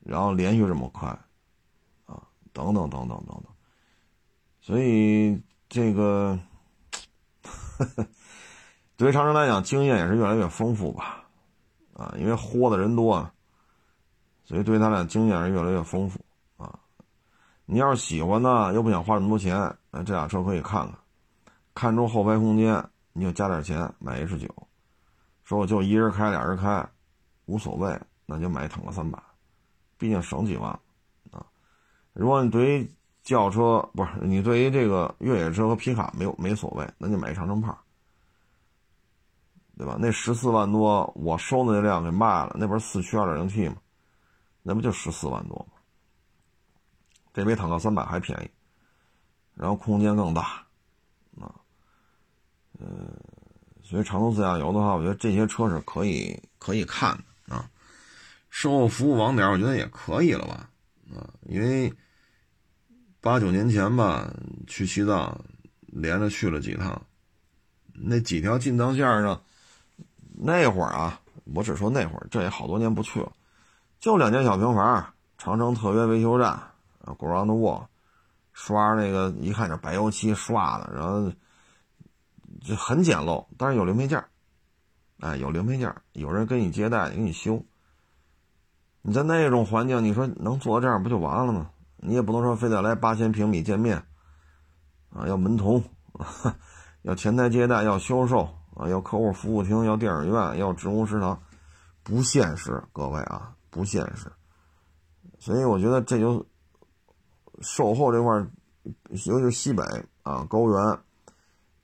然后连续这么快，啊，等等等等等等，所以。这个，对于长城来讲，经验也是越来越丰富吧，啊，因为豁的人多，所以对他俩经验是越来越丰富啊。你要是喜欢呢，又不想花那么多钱，那这俩车可以看看，看中后排空间，你就加点钱买 H 九。说我就一人开，俩人开，无所谓，那就买坦克三百，毕竟省几万啊。如果你对于轿车不是你对于这个越野车和皮卡没有没所谓，那就买长城炮，对吧？那十四万多，我收的那辆给卖了，那不是四驱二点零 T 吗？那不就十四万多吗？这比坦克三百还便宜，然后空间更大，啊，嗯，所以长途自驾游的话，我觉得这些车是可以可以看的啊。售后服务网点，我觉得也可以了吧，啊，因为。八九年前吧，去西藏，连着去了几趟，那几条进藏线上，那会儿啊，我只说那会儿，这也好多年不去了，就两间小平房，长城特约维修站，啊，Ground Wall，刷那个一看就白油漆刷的，然后就很简陋，但是有零配件哎，有零配件有人给你接待，给你修。你在那种环境，你说能做到这样，不就完了吗？你也不能说非得来八千平米见面，啊，要门童，要前台接待，要销售啊，要客户服务厅，要电影院，要职工食堂，不现实，各位啊，不现实。所以我觉得这就售后这块尤其是西北啊，高原，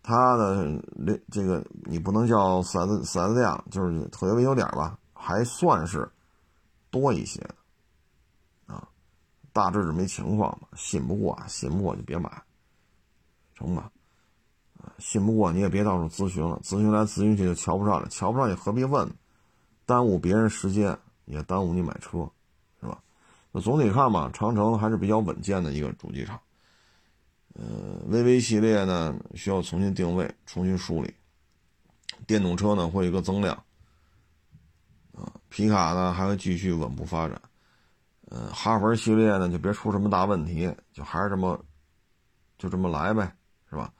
它的这这个你不能叫四 S 四 S 店，就是特别维修点吧，还算是多一些。大致是没情况嘛，信不过啊，信不过就别买，成吧？信不过你也别到处咨询了，咨询来咨询去就瞧不上了，瞧不上你何必问？耽误别人时间，也耽误你买车，是吧？那总体看吧，长城还是比较稳健的一个主机厂。呃，VV 系列呢需要重新定位、重新梳理。电动车呢会有一个增量，啊，皮卡呢还会继续稳步发展。嗯，哈弗系列呢就别出什么大问题，就还是这么，就这么来呗，是吧？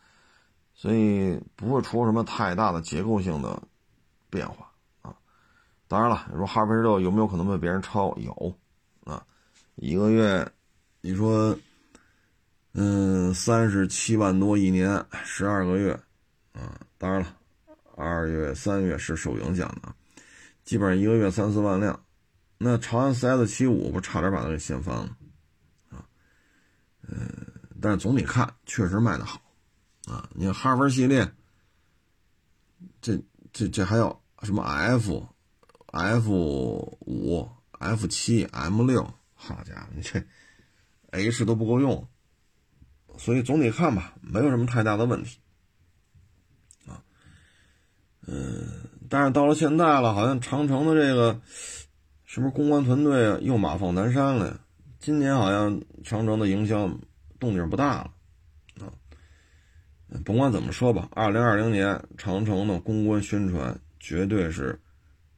所以不会出什么太大的结构性的变化啊。当然了，你说哈弗 H 六有没有可能被别人超？有啊，一个月，你说。嗯，三十七万多一年，十二个月，啊，当然了，二月、三月是受影响的，基本上一个月三四万辆。那长安 CS 七五不差点把它给掀翻了，啊，嗯，但是总体看确实卖的好，啊，你看哈弗系列，这这这还有什么 F、F 五、F 七、M 六，好家伙，你这 H 都不够用。所以总体看吧，没有什么太大的问题，啊，嗯，但是到了现在了，好像长城的这个是不是公关团队又马放南山了？今年好像长城的营销动静不大了，啊，甭管怎么说吧，二零二零年长城的公关宣传绝对是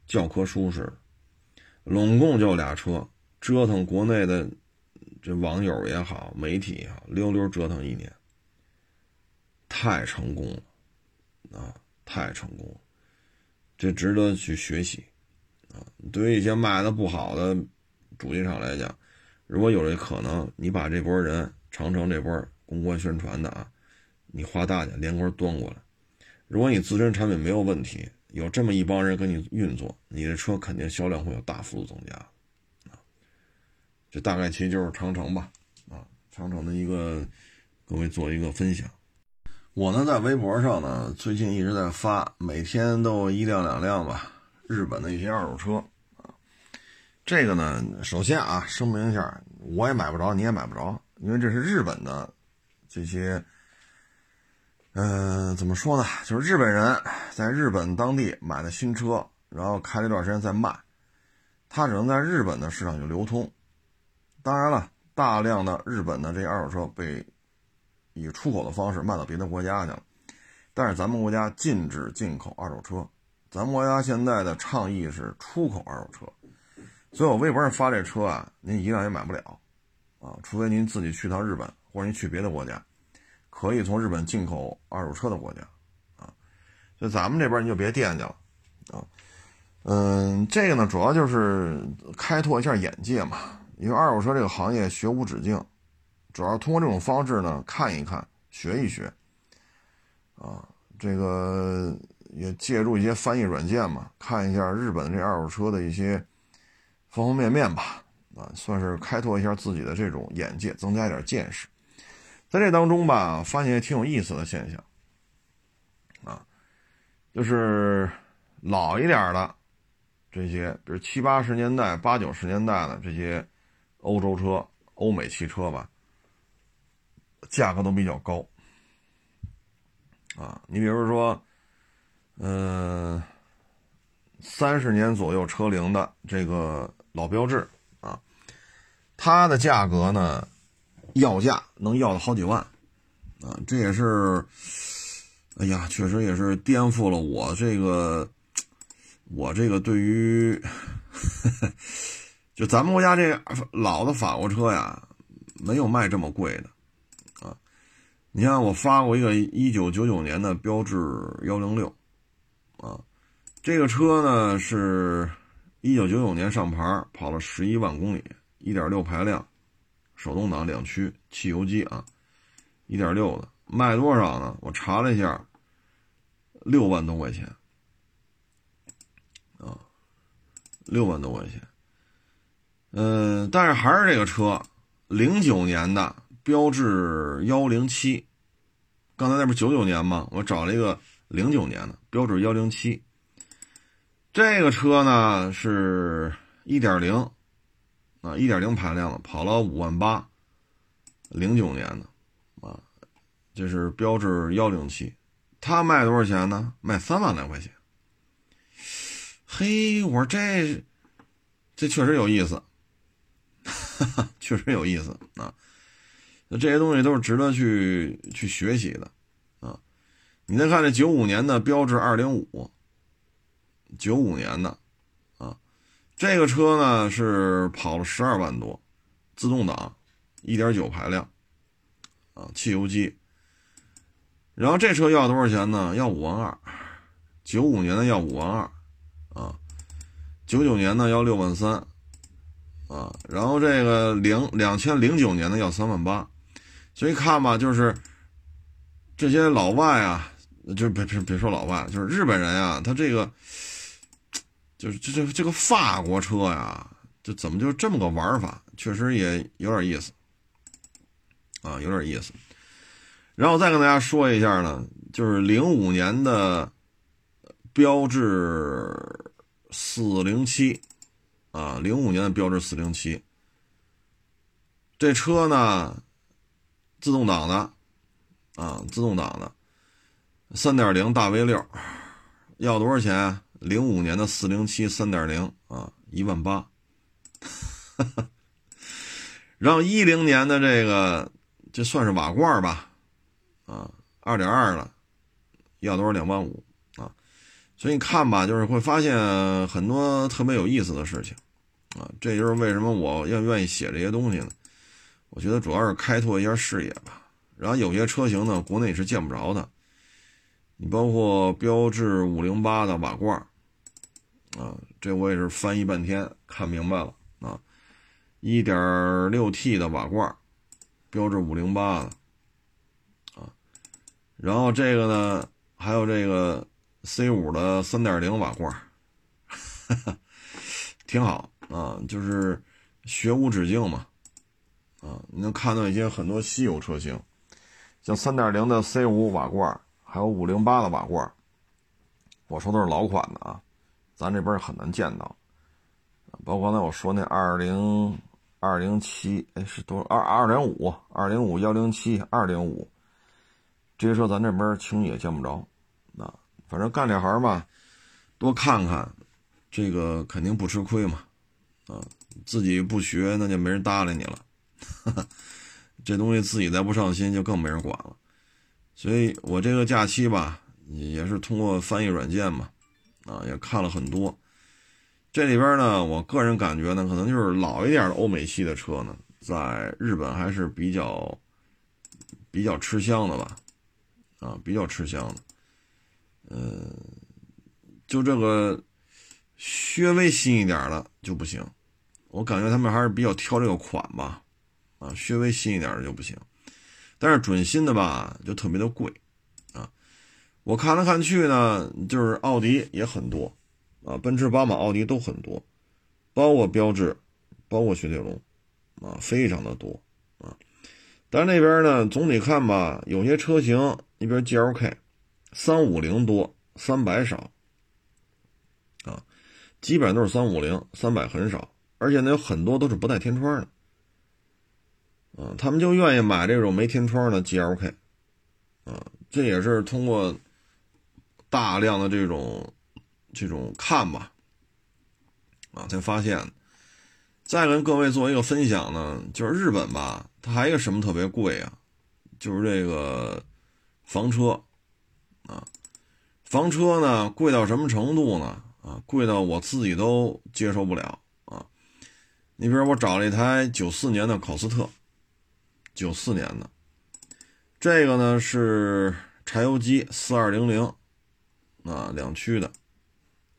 教科书式，拢共就俩车，折腾国内的。这网友也好，媒体也好，溜溜折腾一年，太成功了，啊，太成功了，这值得去学习，对于一些卖的不好的主机厂来讲，如果有这可能，你把这波人长城这波公关宣传的啊，你花大价连锅端过来，如果你自身产品没有问题，有这么一帮人跟你运作，你的车肯定销量会有大幅度增加。啊这大概其实就是长城吧，啊，长城的一个各位做一个分享。我呢在微博上呢最近一直在发，每天都一辆两辆吧，日本的一些二手车啊。这个呢，首先啊声明一下，我也买不着，你也买不着，因为这是日本的这些，嗯，怎么说呢？就是日本人在日本当地买的新车，然后开了一段时间再卖，它只能在日本的市场去流通。当然了，大量的日本的这二手车被以出口的方式卖到别的国家去了，但是咱们国家禁止进口二手车，咱国家现在的倡议是出口二手车，所以我微博上发这车啊，您一辆也买不了啊，除非您自己去趟日本，或者您去别的国家，可以从日本进口二手车的国家啊，所以咱们这边你就别惦记了啊，嗯，这个呢主要就是开拓一下眼界嘛。因为二手车这个行业学无止境，主要通过这种方式呢，看一看，学一学，啊，这个也借助一些翻译软件嘛，看一下日本这二手车的一些方方面面吧，啊，算是开拓一下自己的这种眼界，增加一点见识。在这当中吧，发现也挺有意思的现象，啊，就是老一点的这些，比如七八十年代、八九十年代的这些。欧洲车、欧美汽车吧，价格都比较高啊。你比如说，嗯，三十年左右车龄的这个老标志啊，它的价格呢，要价能要到好几万啊。这也是，哎呀，确实也是颠覆了我这个，我这个对于。就咱们国家这老的法国车呀，没有卖这么贵的，啊，你看我发过一个一九九九年的标致幺零六，啊，这个车呢是一九九九年上牌，跑了十一万公里，一点六排量，手动挡两驱，汽油机啊，一点六的，卖多少呢？我查了一下，六万多块钱，啊，六万多块钱。嗯，但是还是这个车，零九年的标致幺零七，刚才那不是九九年吗？我找了一个零九年的标致幺零七，这个车呢是一点零，啊，一点零排量的，跑了五万八，零九年的，啊，这是标致幺零七，它卖多少钱呢？卖三万来块钱。嘿，我说这这确实有意思。哈哈，确实有意思啊！那这些东西都是值得去去学习的！你再看这九五年的标致二零五，九五年的啊，这个车呢是跑了十二万多，自动挡，一点九排量啊，汽油机。然后这车要多少钱呢？要五万二，九五年的要五万二啊，九九年的要六万三。啊，然后这个零两千零九年的要三万八，所以看吧，就是这些老外啊，就别别别说老外，就是日本人啊，他这个就是这这这个法国车呀，这怎么就这么个玩法？确实也有点意思啊，有点意思。然后再跟大家说一下呢，就是零五年的标致四零七。啊，零五年的标致四零七，这车呢，自动挡的，啊，自动挡的，三点零大 V 六，要多少钱？零五年的四零七三点零啊，一万八。然后一零年的这个，这算是瓦罐吧，啊，二点二了，要多少？两万五啊。所以你看吧，就是会发现很多特别有意思的事情。啊，这就是为什么我要愿意写这些东西呢？我觉得主要是开拓一下视野吧。然后有些车型呢，国内是见不着的。你包括标致五零八的瓦罐啊，这我也是翻译半天看明白了啊。一点六 T 的瓦罐标致五零八的啊。然后这个呢，还有这个 C 五的三点零瓦罐哈哈 挺好。啊，就是学无止境嘛，啊，你能看到一些很多稀有车型，像三点零的 C 五瓦罐，还有五零八的瓦罐，我说都是老款的啊，咱这边很难见到，包括刚才我说那二零二零七，哎，是多？二二零五，二零五幺零七，二零五，这些车咱这边轻易也见不着，啊，反正干这行吧，多看看，这个肯定不吃亏嘛。啊，自己不学，那就没人搭理你了。这东西自己再不上心，就更没人管了。所以我这个假期吧，也是通过翻译软件嘛，啊，也看了很多。这里边呢，我个人感觉呢，可能就是老一点的欧美系的车呢，在日本还是比较比较吃香的吧，啊，比较吃香的。嗯，就这个。稍微新一点的就不行，我感觉他们还是比较挑这个款吧，啊，稍微新一点的就不行，但是准新的吧就特别的贵，啊，我看来看去呢，就是奥迪也很多，啊，奔驰、宝马、奥迪都很多，包括标致，包括雪铁龙，啊，非常的多，啊，但是那边呢，总体看吧，有些车型，你比如 GLK，三五零多，三百少。基本上都是三五零，三百很少，而且呢有很多都是不带天窗的，啊，他们就愿意买这种没天窗的 GLK，啊，这也是通过大量的这种这种看吧，啊，才发现。再跟各位做一个分享呢，就是日本吧，它还有一个什么特别贵啊？就是这个房车，啊，房车呢贵到什么程度呢？啊，贵到我自己都接受不了啊！你比如我找了一台九四年的考斯特，九四年的，这个呢是柴油机，四二零零，啊，两驱的，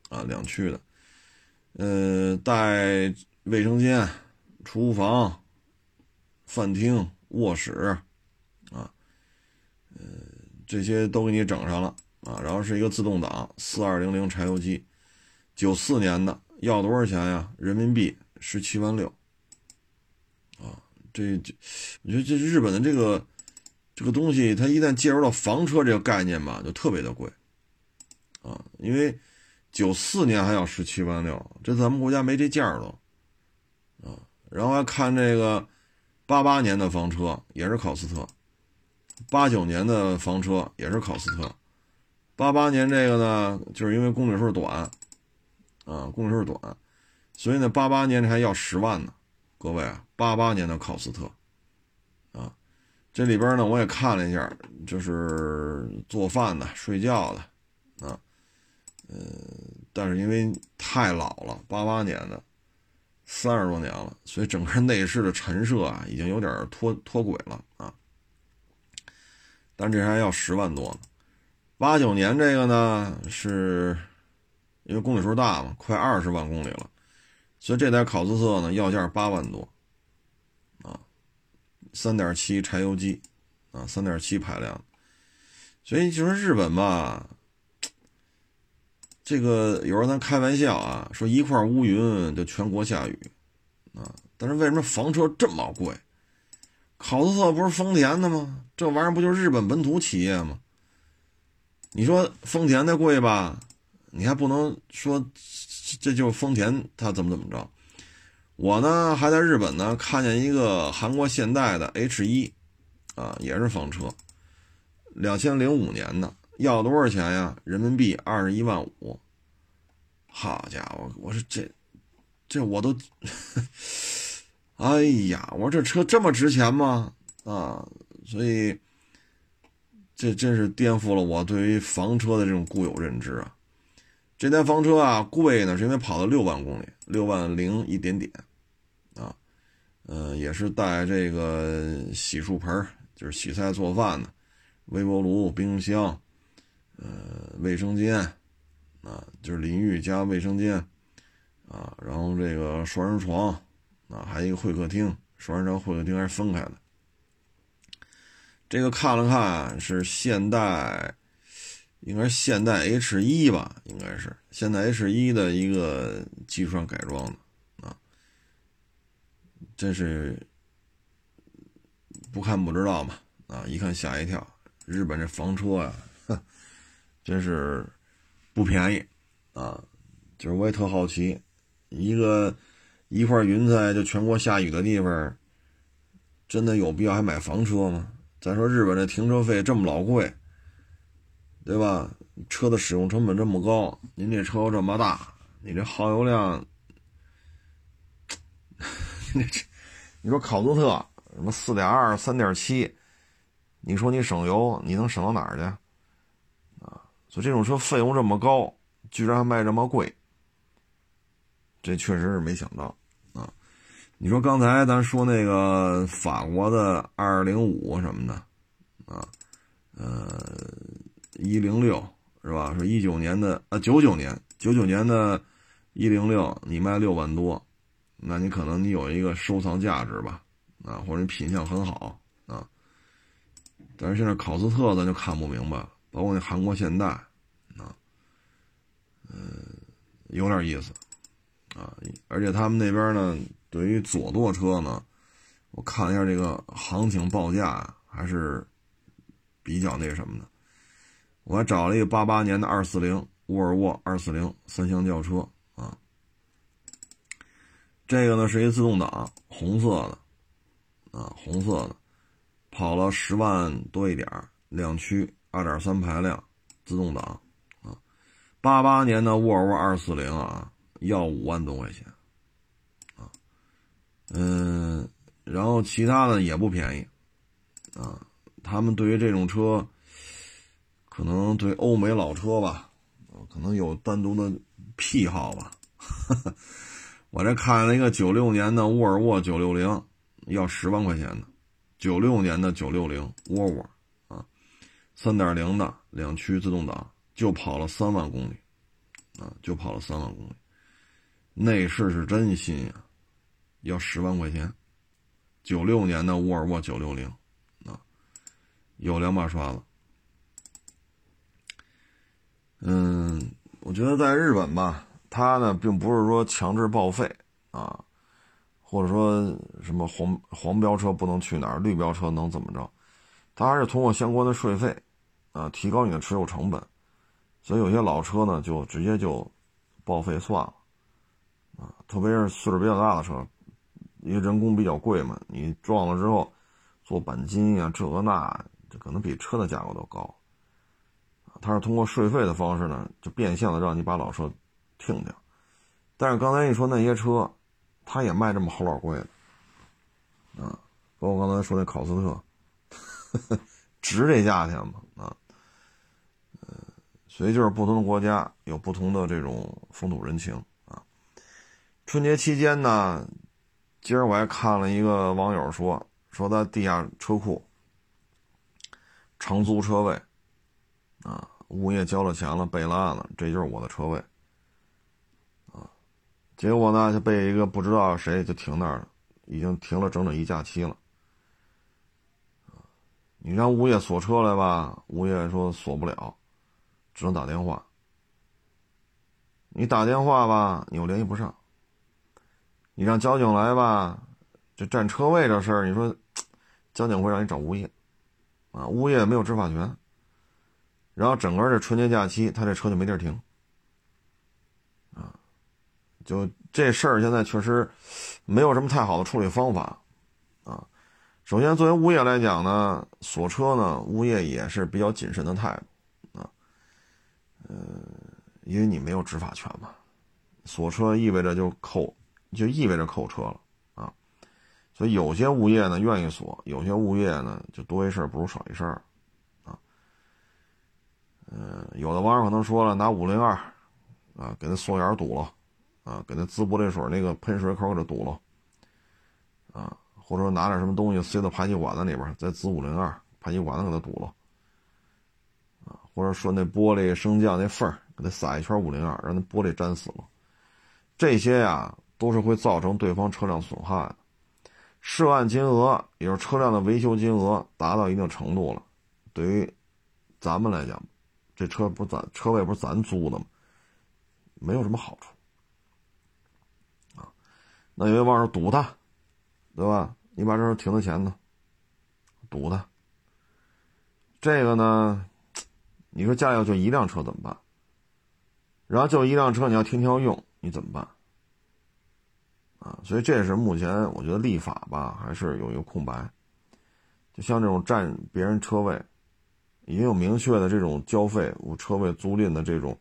啊，两驱的，呃，带卫生间、厨房、饭厅、卧室，啊，呃，这些都给你整上了啊，然后是一个自动挡四二零零柴油机，九四年的，要多少钱呀？人民币十七万六。这这，我觉得这日本的这个这个东西，它一旦介入到房车这个概念吧，就特别的贵。啊，因为九四年还要十七万六，这咱们国家没这价儿都。啊，然后还看这个八八年的房车也是考斯特，八九年的房车也是考斯特。八八年这个呢，就是因为公里数短，啊，公里数短，所以呢，八八年还要十万呢。各位啊，八八年的考斯特，啊，这里边呢我也看了一下，就是做饭的、睡觉的，啊，呃，但是因为太老了，八八年的，三十多年了，所以整个内饰的陈设啊，已经有点脱脱轨了啊。但这还要十万多呢。八九年这个呢，是因为公里数大嘛，快二十万公里了，所以这台考斯特呢要价八万多，啊，三点七柴油机，啊，三点七排量，所以就说日本吧，这个有时候咱开玩笑啊，说一块乌云就全国下雨，啊，但是为什么房车这么贵？考斯特不是丰田的吗？这玩意儿不就是日本本土企业吗？你说丰田的贵吧，你还不能说这就是丰田它怎么怎么着。我呢还在日本呢看见一个韩国现代的 H 一，啊也是房车，两千零五年的，要多少钱呀？人民币二十一万五。好家伙，我说这这我都，哎呀，我说这车这么值钱吗？啊，所以。这真是颠覆了我对于房车的这种固有认知啊！这台房车啊，贵呢，是因为跑了六万公里，六万零一点点，啊，呃，也是带这个洗漱盆就是洗菜做饭的，微波炉、冰箱，呃，卫生间，啊，就是淋浴加卫生间，啊，然后这个双人床，啊，还有一个会客厅，双人床、会客厅还是分开的。这个看了看是现代，应该是现代 H 一吧，应该是现代 H 一的一个技术上改装的啊，真是不看不知道嘛啊，一看吓一跳，日本这房车呀，真是不便宜啊，就是我也特好奇，一个一块云彩就全国下雨的地方，真的有必要还买房车吗？再说日本这停车费这么老贵，对吧？车的使用成本这么高，您这车又这么大，你这耗油量，你这，你说考斯特什么四点二、三点七，你说你省油，你能省到哪儿去？啊，所以这种车费用这么高，居然还卖这么贵，这确实是没想到啊。你说刚才咱说那个法国的二零五什么的，啊，呃，一零六是吧？说一九年的啊，九九年，九九年的，一零六你卖六万多，那你可能你有一个收藏价值吧，啊，或者你品相很好啊。但是现在考斯特咱就看不明白，包括那韩国现代，啊，嗯，有点意思，啊，而且他们那边呢。对于左舵车呢，我看了一下这个行情报价，还是比较那什么的。我还找了一个八八年的二四零沃尔沃二四零三厢轿车啊，这个呢是一自动挡，红色的啊，红色的，跑了十万多一点两驱二点三排量自动挡啊，八八年的沃尔沃二四零啊，要五万多块钱啊。嗯，然后其他的也不便宜，啊，他们对于这种车，可能对欧美老车吧，可能有单独的癖好吧。我这看了一个九六年的沃尔沃九六零，要十万块钱的，九六年的九六零沃尔沃，啊，三点零的两驱自动挡，就跑了三万公里，啊，就跑了三万公里，内饰是真新呀。要十万块钱，九六年的沃尔沃九六零，啊，有两把刷子。嗯，我觉得在日本吧，它呢并不是说强制报废啊，或者说什么黄黄标车不能去哪儿，绿标车能怎么着，它还是通过相关的税费啊，提高你的持有成本。所以有些老车呢，就直接就报废算了啊，特别是岁数比较大的车，因为人工比较贵嘛，你撞了之后做钣金呀，这个那，这可能比车的价格都高。它是通过税费的方式呢，就变相的让你把老车停掉。但是刚才你说那些车，它也卖这么好老贵的啊，包括刚才说那考斯特，值这价钱吗？啊，呃，所以就是不同的国家有不同的这种风土人情啊。春节期间呢，今儿我还看了一个网友说，说他地下车库长租车位。啊，物业交了钱了，备了案了，这就是我的车位。啊，结果呢，就被一个不知道谁就停那儿了，已经停了整整一假期了。你让物业锁车来吧，物业说锁不了，只能打电话。你打电话吧，你又联系不上。你让交警来吧，这占车位这事儿，你说 交警会让你找物业，啊，物业没有执法权。然后整个这春节假期，他这车就没地儿停，啊，就这事儿现在确实没有什么太好的处理方法，啊，首先作为物业来讲呢，锁车呢，物业也是比较谨慎的态度，啊，呃，因为你没有执法权嘛，锁车意味着就扣，就意味着扣车了，啊，所以有些物业呢愿意锁，有些物业呢就多一事不如少一事儿。嗯，有的网友可能说了，拿五零二，啊，给那锁眼堵了，啊，给那滋玻璃水那个喷水口给它堵了，啊，或者说拿点什么东西塞到排气管子里边，再滋五零二，排气管子给它堵了，啊，或者说那玻璃升降那缝儿，给它撒一圈五零二，让那玻璃粘死了，这些呀都是会造成对方车辆损害的。涉案金额，也就是车辆的维修金额达到一定程度了，对于咱们来讲。这车不是咱车位不是咱租的吗？没有什么好处啊。那有些网友堵他，对吧？你把这车停在前头，堵他。这个呢，你说家里就一辆车怎么办？然后就一辆车，你要天天要用，你怎么办？啊，所以这是目前我觉得立法吧，还是有一个空白。就像这种占别人车位。已经有明确的这种交费、车位租赁的这种，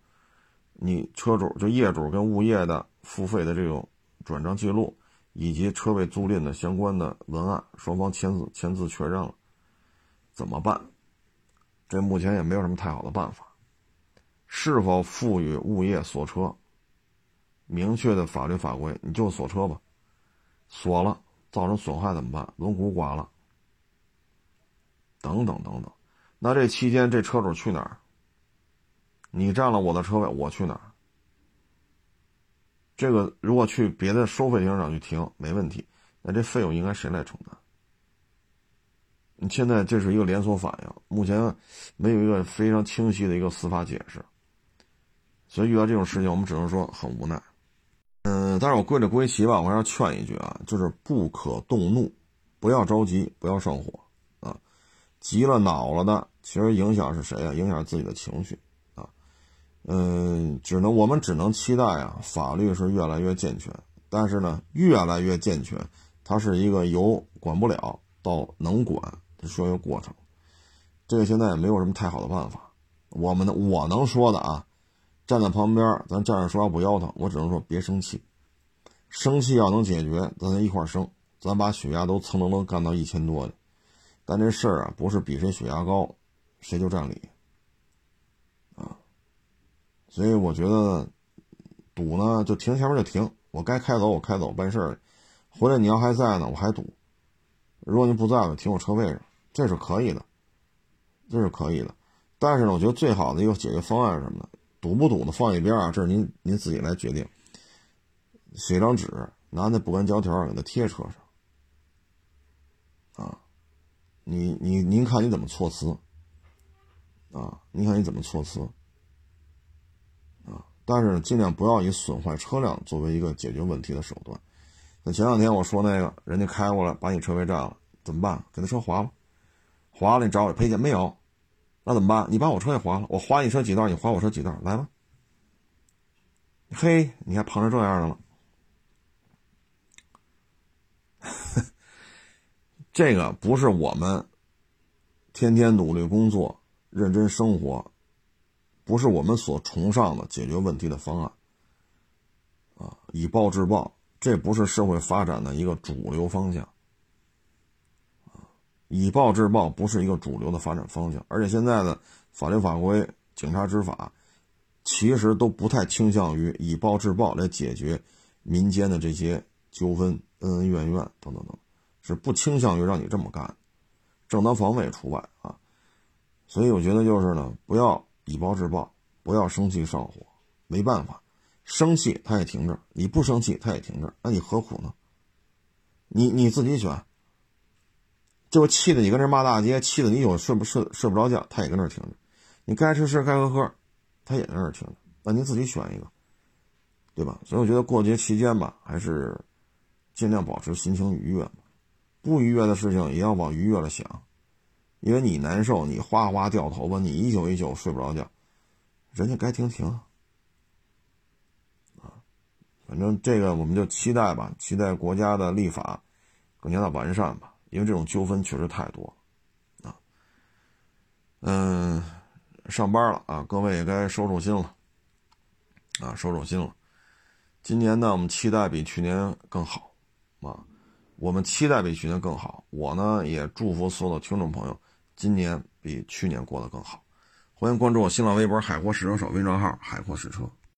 你车主就业主跟物业的付费的这种转账记录，以及车位租赁的相关的文案，双方签字签字确认了，怎么办？这目前也没有什么太好的办法。是否赋予物业锁车？明确的法律法规，你就锁车吧，锁了造成损害怎么办？轮毂刮了，等等等等。那这期间，这车主去哪儿？你占了我的车位，我去哪儿？这个如果去别的收费停车场去停没问题，那这费用应该谁来承担？现在这是一个连锁反应，目前没有一个非常清晰的一个司法解释，所以遇到这种事情，我们只能说很无奈。嗯，但是我归着归齐吧，我还要劝一句啊，就是不可动怒，不要着急，不要上火。急了恼了的，其实影响是谁啊？影响自己的情绪啊。嗯，只能我们只能期待啊，法律是越来越健全。但是呢，越来越健全，它是一个由管不了到能管，它需要一个过程。这个现在也没有什么太好的办法。我们的我能说的啊，站在旁边，咱站着说话不腰疼。我只能说别生气，生气要能解决，咱一块生，咱把血压都蹭蹭蹭干到一千多去。但这事儿啊，不是比谁血压高，谁就占理，啊，所以我觉得堵呢就停前面就停，我该开走我开走办事儿，回来你要还在呢我还堵，如果你不在了停我车位上，这是可以的，这是可以的，但是呢，我觉得最好的一个解决方案是什么呢？堵不堵的放一边啊，这是您您自己来决定，写张纸拿那不干胶条给它贴车上，啊。你你您看你怎么措辞，啊？您看你怎么措辞，啊但是尽量不要以损坏车辆作为一个解决问题的手段。那前两天我说那个人家开过来把你车位占了，怎么办？给他车划了，划了你找我赔钱没有？那怎么办？你把我车也划了，我划你车几道，你划我车几道，来吧。嘿，你还碰成这样的了？这个不是我们天天努力工作、认真生活，不是我们所崇尚的解决问题的方案。啊，以暴制暴，这不是社会发展的一个主流方向。啊，以暴制暴不是一个主流的发展方向，而且现在的法律法规、警察执法。其实都不太倾向于以暴制暴来解决民间的这些纠纷、恩恩怨怨等等等，是不倾向于让你这么干，正当防卫除外啊。所以我觉得就是呢，不要以暴制暴，不要生气上火，没办法，生气他也停这你不生气他也停这那你何苦呢？你你自己选，就气得你跟这骂大街，气得你有睡不睡睡不着觉，他也跟那停着，你该吃吃，该喝喝。他也在那儿听，那您自己选一个，对吧？所以我觉得过节期间吧，还是尽量保持心情愉悦不愉悦的事情也要往愉悦了想，因为你难受，你哗哗掉头发，你一宿一宿睡不着觉，人家该停停啊。反正这个我们就期待吧，期待国家的立法更加的完善吧，因为这种纠纷确实太多啊。嗯。上班了啊，各位也该收收心了，啊，收收心了。今年呢，我们期待比去年更好，啊，我们期待比去年更好。我呢，也祝福所有的听众朋友，今年比去年过得更好。欢迎关注我新浪微博“海阔试车手”微账号“海阔试车”。